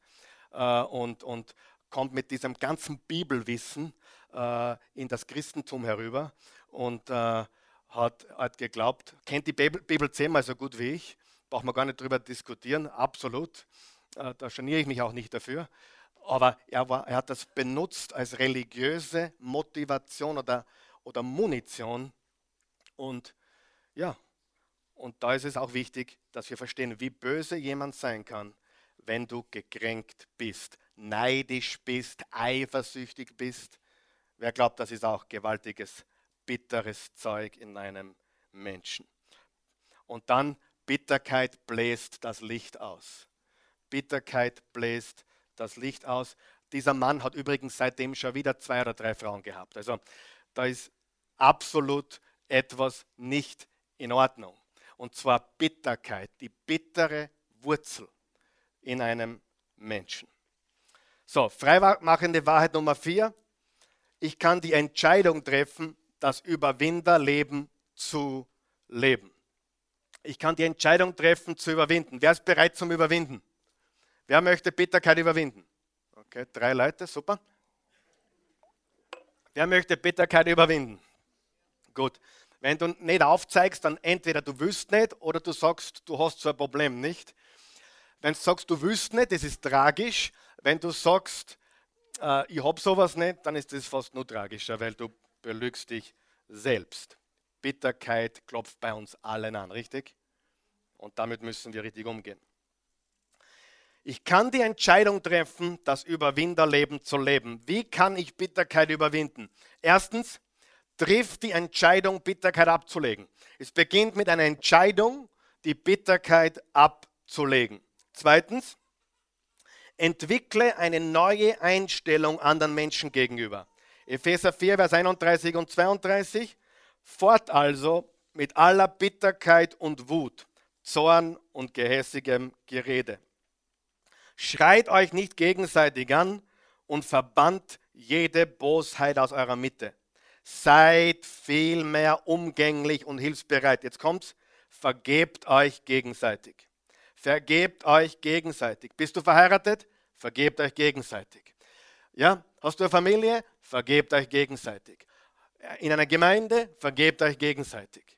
äh, und, und kommt mit diesem ganzen Bibelwissen äh, in das Christentum herüber. Und äh, hat, hat geglaubt, kennt die Bibel zehnmal so gut wie ich, braucht man gar nicht drüber diskutieren, absolut. Äh, da geniere ich mich auch nicht dafür. Aber er, war, er hat das benutzt als religiöse Motivation oder, oder Munition. Und ja, und da ist es auch wichtig, dass wir verstehen, wie böse jemand sein kann, wenn du gekränkt bist. neidisch bist, eifersüchtig bist. Wer glaubt, das ist auch gewaltiges, bitteres Zeug in einem Menschen. Und dann Bitterkeit bläst das Licht aus. Bitterkeit bläst das Licht aus. Dieser Mann hat übrigens seitdem schon wieder zwei oder drei Frauen gehabt. Also da ist absolut etwas nicht in Ordnung. Und zwar Bitterkeit, die bittere Wurzel in einem Menschen. So, freimachende Wahrheit Nummer vier. Ich kann die Entscheidung treffen, das Überwinderleben zu leben. Ich kann die Entscheidung treffen, zu überwinden. Wer ist bereit zum Überwinden? Wer möchte Bitterkeit überwinden? Okay, drei Leute, super. Wer möchte Bitterkeit überwinden? Gut. Wenn du nicht aufzeigst, dann entweder du willst nicht oder du sagst, du hast so ein Problem nicht. Wenn du sagst, du willst nicht, das ist tragisch. Wenn du sagst, äh, ich habe sowas nicht, dann ist das fast nur tragischer, weil du belügst dich selbst. Bitterkeit klopft bei uns allen an, richtig? Und damit müssen wir richtig umgehen. Ich kann die Entscheidung treffen, das Überwinderleben zu leben. Wie kann ich Bitterkeit überwinden? Erstens, triff die Entscheidung, Bitterkeit abzulegen. Es beginnt mit einer Entscheidung, die Bitterkeit abzulegen. Zweitens, entwickle eine neue Einstellung anderen Menschen gegenüber. Epheser 4, Vers 31 und 32. Fort also mit aller Bitterkeit und Wut, Zorn und gehässigem Gerede. Schreit euch nicht gegenseitig an und verbannt jede Bosheit aus eurer Mitte. Seid vielmehr umgänglich und hilfsbereit. Jetzt kommt's. Vergebt euch gegenseitig. Vergebt euch gegenseitig. Bist du verheiratet? Vergebt euch gegenseitig. Ja, hast du eine Familie? Vergebt euch gegenseitig. In einer Gemeinde? Vergebt euch gegenseitig.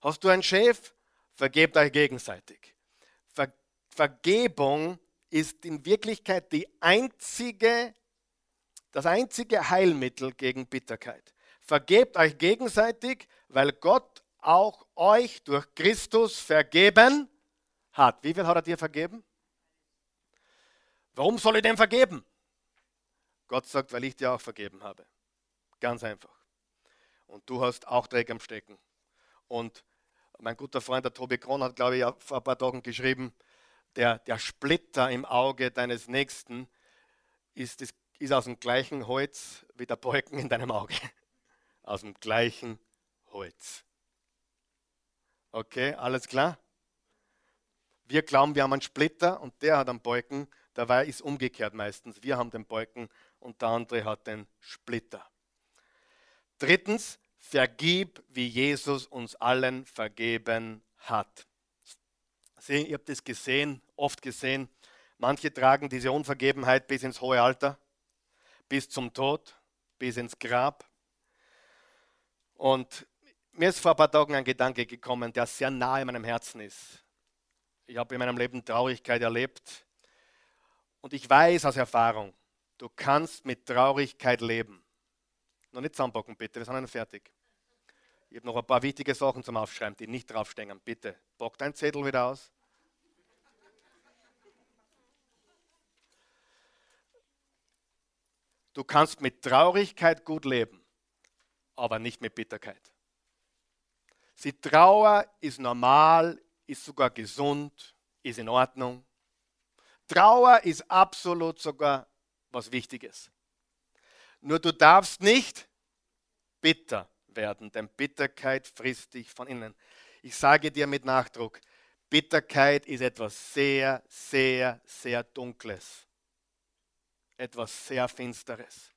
Hast du einen Chef? Vergebt euch gegenseitig. Ver Vergebung ist in Wirklichkeit die einzige, das einzige Heilmittel gegen Bitterkeit. Vergebt euch gegenseitig, weil Gott auch euch durch Christus vergeben hat. Wie viel hat er dir vergeben? Warum soll ich dem vergeben? Gott sagt, weil ich dir auch vergeben habe. Ganz einfach. Und du hast auch Dreck am Stecken. Und mein guter Freund, der Tobi Kron, hat, glaube ich, vor ein paar Tagen geschrieben, der, der Splitter im Auge deines Nächsten ist, ist, ist aus dem gleichen Holz wie der Balken in deinem Auge. Aus dem gleichen Holz. Okay, alles klar? Wir glauben, wir haben einen Splitter und der hat einen Balken. Dabei ist umgekehrt meistens. Wir haben den Balken und der andere hat den Splitter. Drittens, vergib, wie Jesus uns allen vergeben hat. Sie, ihr habt das gesehen, oft gesehen. Manche tragen diese Unvergebenheit bis ins hohe Alter, bis zum Tod, bis ins Grab. Und mir ist vor ein paar Tagen ein Gedanke gekommen, der sehr nahe meinem Herzen ist. Ich habe in meinem Leben Traurigkeit erlebt und ich weiß aus Erfahrung, du kannst mit Traurigkeit leben. Noch nicht zusammenpacken, bitte, wir sind dann fertig. Ich habe noch ein paar wichtige Sachen zum Aufschreiben, die nicht draufstehen. Bitte, pack deinen Zettel wieder aus. Du kannst mit Traurigkeit gut leben, aber nicht mit Bitterkeit. Die Trauer ist normal, ist sogar gesund, ist in Ordnung. Trauer ist absolut sogar was Wichtiges. Nur du darfst nicht bitter werden, denn Bitterkeit frisst dich von innen. Ich sage dir mit Nachdruck, Bitterkeit ist etwas sehr, sehr, sehr Dunkles. Etwas sehr Finsteres.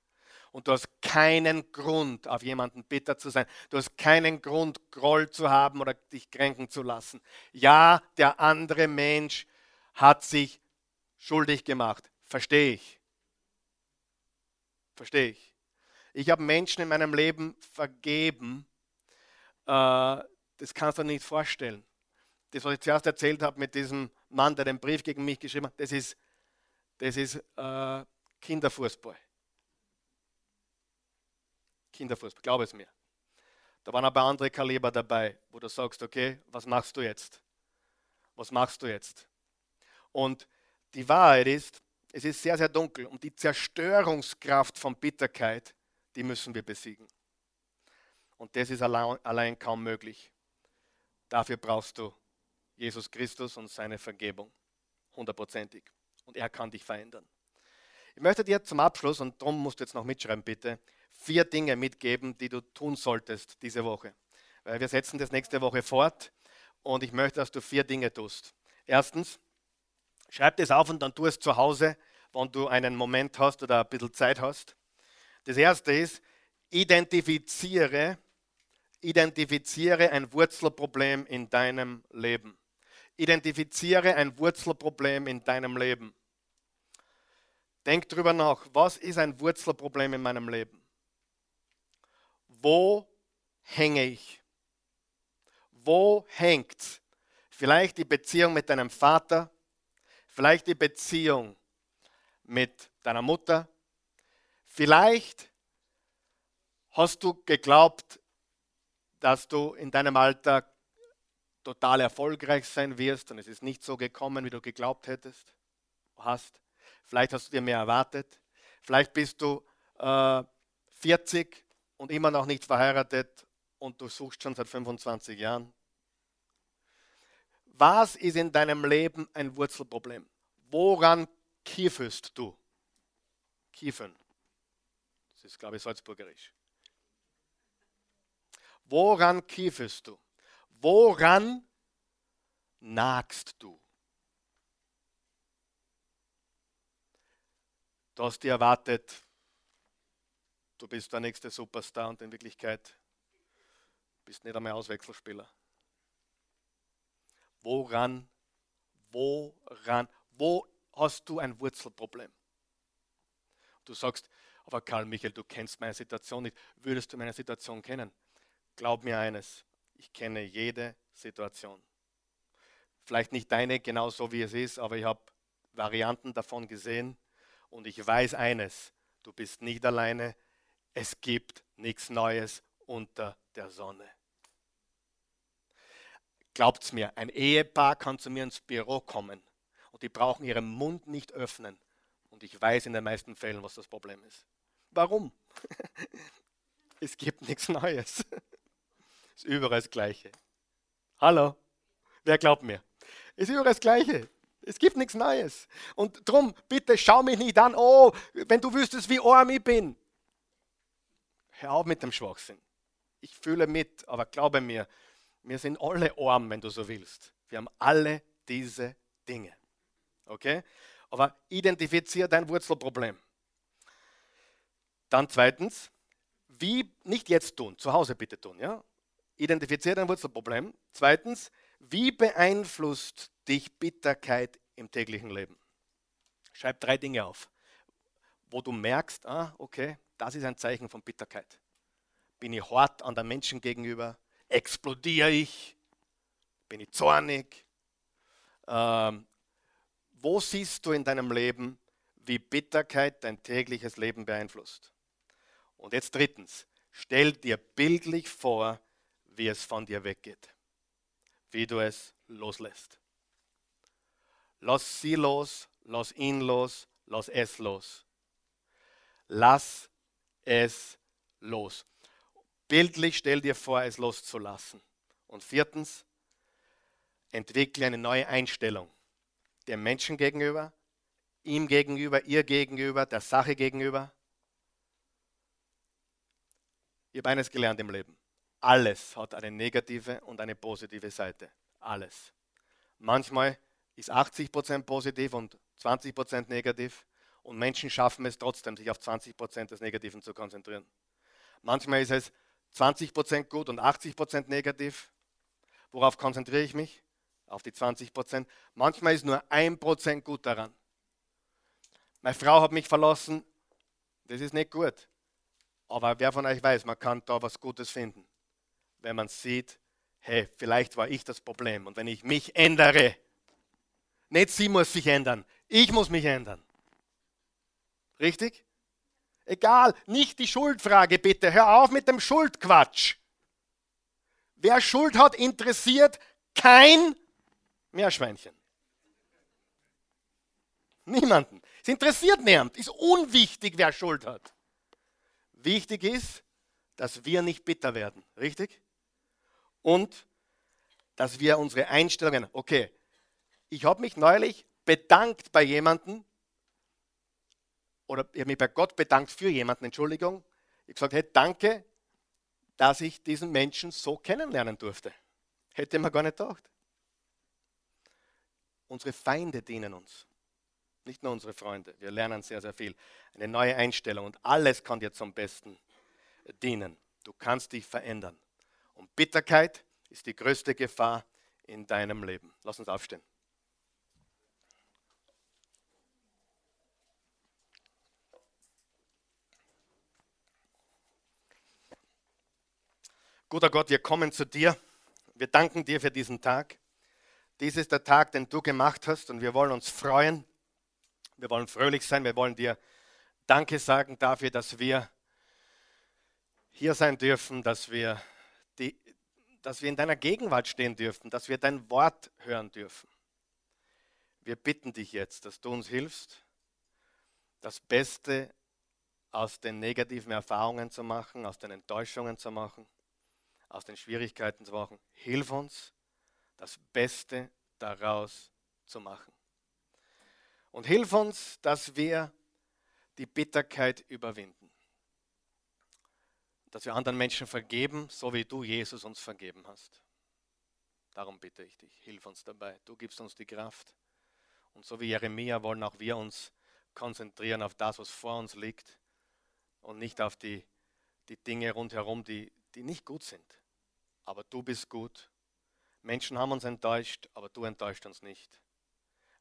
Und du hast keinen Grund, auf jemanden bitter zu sein. Du hast keinen Grund, Groll zu haben oder dich kränken zu lassen. Ja, der andere Mensch hat sich schuldig gemacht. Verstehe ich. Verstehe ich. Ich habe Menschen in meinem Leben vergeben. Äh, das kannst du dir nicht vorstellen. Das, was ich zuerst erzählt habe mit diesem Mann, der den Brief gegen mich geschrieben hat, das ist, das ist äh, Kinderfußball. Kinderfußball, glaube es mir. Da waren aber andere Kaliber dabei, wo du sagst, okay, was machst du jetzt? Was machst du jetzt? Und die Wahrheit ist, Es ist sehr, sehr dunkel und die Zerstörungskraft von Bitterkeit, die müssen wir besiegen. Und das ist allein, kaum möglich. Dafür brauchst du Jesus Christus und seine Vergebung. Hundertprozentig. Und er kann dich verändern. Ich möchte dir zum Abschluss, und darum musst du jetzt noch mitschreiben, bitte, vier Dinge mitgeben, die du tun solltest diese Woche. Weil wir setzen das nächste Woche fort und ich möchte, dass du vier Dinge tust. Erstens, schreib das auf und dann tu es zu Hause, wenn du einen Moment hast oder ein bisschen Zeit hast. Das erste ist, identifiziere, identifiziere ein Wurzelproblem in deinem Leben. Identifiziere ein Wurzelproblem in deinem Leben. Denk drüber nach, was ist ein Wurzelproblem in meinem Leben? Wo hänge ich? Wo hängt Vielleicht die Beziehung mit deinem Vater, vielleicht die Beziehung mit deiner Mutter, vielleicht hast du geglaubt, dass du in deinem Alter total erfolgreich sein wirst und es ist nicht so gekommen, wie du geglaubt hättest, hast. Vielleicht hast du dir mehr erwartet. Vielleicht bist du äh, 40 und immer noch nicht verheiratet und du suchst schon seit 25 Jahren. Was ist in deinem Leben ein Wurzelproblem? Woran kiefelst du? Kiefen. Das ist, glaube ich, salzburgerisch. Woran kiefelst du? Woran nagst du? Du hast dir erwartet, du bist der nächste Superstar und in Wirklichkeit bist nicht einmal Auswechselspieler. Woran, woran, wo hast du ein Wurzelproblem? Du sagst, aber Karl Michael, du kennst meine Situation nicht. Würdest du meine Situation kennen? Glaub mir eines, ich kenne jede Situation. Vielleicht nicht deine genauso wie es ist, aber ich habe Varianten davon gesehen und ich weiß eines, du bist nicht alleine, es gibt nichts Neues unter der Sonne. Glaubt's mir, ein Ehepaar kann zu mir ins Büro kommen und die brauchen ihren Mund nicht öffnen. Und ich weiß in den meisten Fällen, was das Problem ist. Warum? es gibt nichts Neues. Es ist überall das Gleiche. Hallo? Wer glaubt mir? Es ist überall das Gleiche. Es gibt nichts Neues. Und drum, bitte schau mich nicht an, oh, wenn du wüsstest, wie arm ich bin. Hör auf mit dem Schwachsinn. Ich fühle mit, aber glaube mir, wir sind alle arm, wenn du so willst. Wir haben alle diese Dinge. Okay? Aber identifiziere dein Wurzelproblem. Dann zweitens, wie, nicht jetzt tun, zu Hause bitte tun, ja? Identifiziere dein Wurzelproblem. Zweitens, wie beeinflusst dich Bitterkeit im täglichen Leben? Schreib drei Dinge auf, wo du merkst, ah, okay, das ist ein Zeichen von Bitterkeit. Bin ich hart an den Menschen gegenüber? Explodiere ich? Bin ich zornig? Ähm, wo siehst du in deinem Leben, wie Bitterkeit dein tägliches Leben beeinflusst? Und jetzt drittens, stell dir bildlich vor, wie es von dir weggeht, wie du es loslässt. Lass sie los, lass ihn los, lass es los. Lass es los. Bildlich stell dir vor, es loszulassen. Und viertens, entwickle eine neue Einstellung dem Menschen gegenüber, ihm gegenüber, ihr gegenüber, der Sache gegenüber. Ich habe eines gelernt im Leben. Alles hat eine negative und eine positive Seite. Alles. Manchmal ist 80% positiv und 20% negativ und Menschen schaffen es trotzdem, sich auf 20% des Negativen zu konzentrieren. Manchmal ist es 20% gut und 80% negativ. Worauf konzentriere ich mich? Auf die 20%. Manchmal ist nur 1% gut daran. Meine Frau hat mich verlassen. Das ist nicht gut. Aber wer von euch weiß, man kann da was Gutes finden wenn man sieht, hey, vielleicht war ich das Problem. Und wenn ich mich ändere, nicht sie muss sich ändern, ich muss mich ändern. Richtig? Egal, nicht die Schuldfrage bitte. Hör auf mit dem Schuldquatsch. Wer Schuld hat, interessiert kein Meerschweinchen. Niemanden. Es interessiert niemand. Ist unwichtig, wer Schuld hat. Wichtig ist, dass wir nicht bitter werden. Richtig? Und dass wir unsere Einstellungen, okay, ich habe mich neulich bedankt bei jemandem, oder ich habe mich bei Gott bedankt für jemanden, Entschuldigung. Ich habe gesagt, hey, danke, dass ich diesen Menschen so kennenlernen durfte. Hätte man gar nicht gedacht. Unsere Feinde dienen uns. Nicht nur unsere Freunde. Wir lernen sehr, sehr viel. Eine neue Einstellung und alles kann dir zum Besten dienen. Du kannst dich verändern. Und Bitterkeit ist die größte Gefahr in deinem Leben. Lass uns aufstehen. Guter Gott, wir kommen zu dir. Wir danken dir für diesen Tag. Dies ist der Tag, den du gemacht hast und wir wollen uns freuen. Wir wollen fröhlich sein. Wir wollen dir Danke sagen dafür, dass wir hier sein dürfen, dass wir, die, dass wir in deiner Gegenwart stehen dürfen, dass wir dein Wort hören dürfen. Wir bitten dich jetzt, dass du uns hilfst, das Beste aus den negativen Erfahrungen zu machen, aus den Enttäuschungen zu machen aus den Schwierigkeiten zu machen. Hilf uns, das Beste daraus zu machen. Und hilf uns, dass wir die Bitterkeit überwinden. Dass wir anderen Menschen vergeben, so wie du, Jesus, uns vergeben hast. Darum bitte ich dich, hilf uns dabei. Du gibst uns die Kraft. Und so wie Jeremia wollen auch wir uns konzentrieren auf das, was vor uns liegt und nicht auf die, die Dinge rundherum, die, die nicht gut sind aber du bist gut. Menschen haben uns enttäuscht, aber du enttäuscht uns nicht.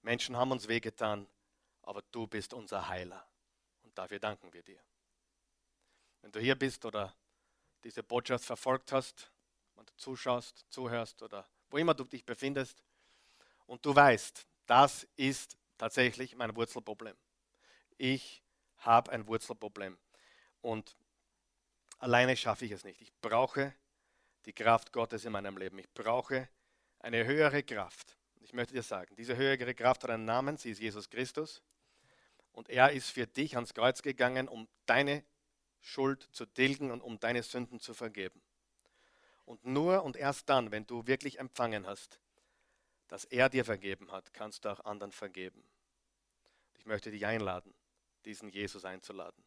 Menschen haben uns wehgetan, aber du bist unser Heiler. Und dafür danken wir dir. Wenn du hier bist oder diese Botschaft verfolgt hast, wenn du zuschaust, zuhörst oder wo immer du dich befindest und du weißt, das ist tatsächlich mein Wurzelproblem. Ich habe ein Wurzelproblem und alleine schaffe ich es nicht. Ich brauche die Kraft Gottes in meinem Leben. Ich brauche eine höhere Kraft. Ich möchte dir sagen, diese höhere Kraft hat einen Namen, sie ist Jesus Christus. Und er ist für dich ans Kreuz gegangen, um deine Schuld zu tilgen und um deine Sünden zu vergeben. Und nur und erst dann, wenn du wirklich empfangen hast, dass er dir vergeben hat, kannst du auch anderen vergeben. Ich möchte dich einladen, diesen Jesus einzuladen.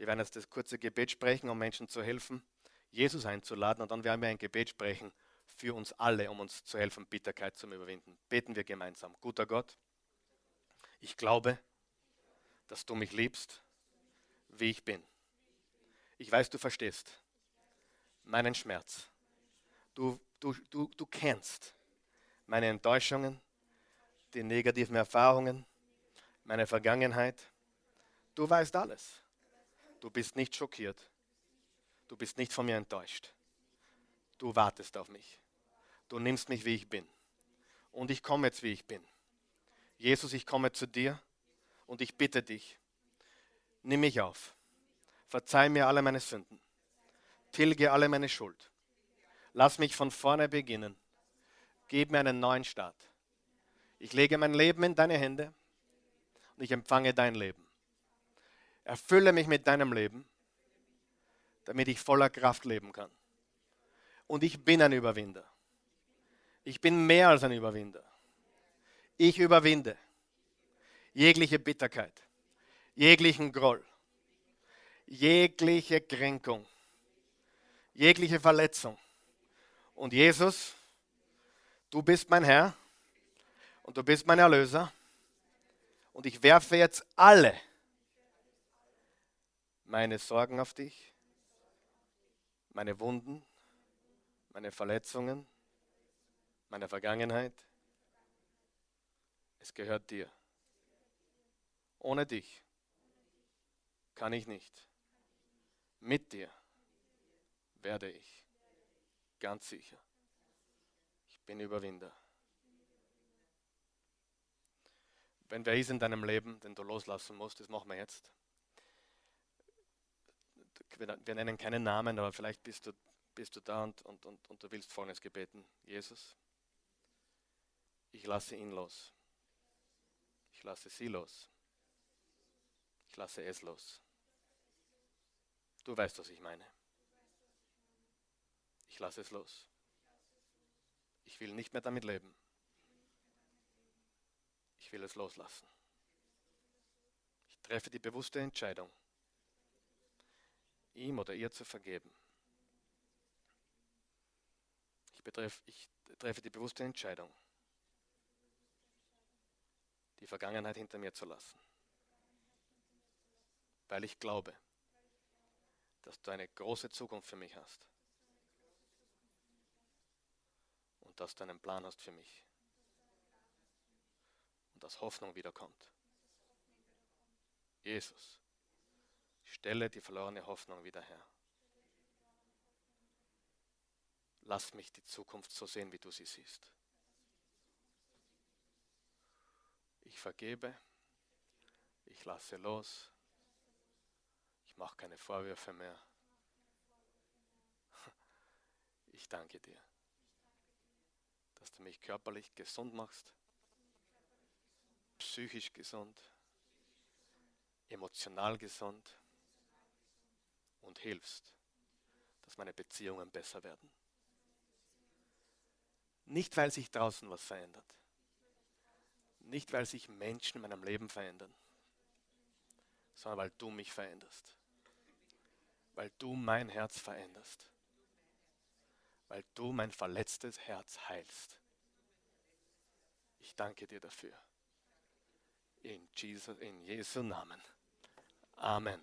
Wir werden jetzt das kurze Gebet sprechen, um Menschen zu helfen. Jesus einzuladen und dann werden wir ein Gebet sprechen für uns alle, um uns zu helfen, Bitterkeit zu überwinden. Beten wir gemeinsam. Guter Gott, ich glaube, dass du mich liebst, wie ich bin. Ich weiß, du verstehst meinen Schmerz. Du, du, du, du kennst meine Enttäuschungen, die negativen Erfahrungen, meine Vergangenheit. Du weißt alles. Du bist nicht schockiert. Du bist nicht von mir enttäuscht. Du wartest auf mich. Du nimmst mich, wie ich bin. Und ich komme jetzt, wie ich bin. Jesus, ich komme zu dir und ich bitte dich, nimm mich auf. Verzeih mir alle meine Sünden. Tilge alle meine Schuld. Lass mich von vorne beginnen. Gib mir einen neuen Start. Ich lege mein Leben in deine Hände und ich empfange dein Leben. Erfülle mich mit deinem Leben damit ich voller Kraft leben kann. Und ich bin ein Überwinder. Ich bin mehr als ein Überwinder. Ich überwinde jegliche Bitterkeit, jeglichen Groll, jegliche Kränkung, jegliche Verletzung. Und Jesus, du bist mein Herr und du bist mein Erlöser. Und ich werfe jetzt alle meine Sorgen auf dich meine Wunden, meine Verletzungen, meine Vergangenheit. Es gehört dir. Ohne dich kann ich nicht. Mit dir werde ich. Ganz sicher. Ich bin Überwinder. Wenn wer ist in deinem Leben, den du loslassen musst, das machen wir jetzt wir nennen keinen Namen, aber vielleicht bist du, bist du da und, und, und, und du willst folgendes gebeten. Jesus, ich lasse ihn los. Ich lasse sie los. lasse es los. Du weißt, was ich meine. Ich lasse es los. Ich will nicht mehr damit leben. Ich will es loslassen. Ich treffe die bewusste Entscheidung, ihm oder ihr zu vergeben. Ich, betreff, ich treffe die bewusste Entscheidung, die Vergangenheit hinter mir zu lassen, weil ich glaube, dass du eine große Zukunft für mich hast und dass du einen Plan hast für mich und dass Hoffnung wiederkommt. Jesus, stelle die verlorene Hoffnung wieder her. Lass mich die Zukunft so sehen, wie du sie siehst. Ich vergebe, ich lasse los, ich mache keine Vorwürfe mehr. Ich danke dir, dass du mich körperlich gesund machst, psychisch gesund, emotional gesund und hilfst, dass meine Beziehungen besser werden. Nicht, weil sich draußen was verändert. Nicht, weil sich Menschen in meinem Leben verändern, sondern weil du mich veränderst. Weil du mein Herz veränderst. Weil du mein verletztes Herz heilst. Ich danke dir dafür. In, Jesus, in Jesu Namen. Amen.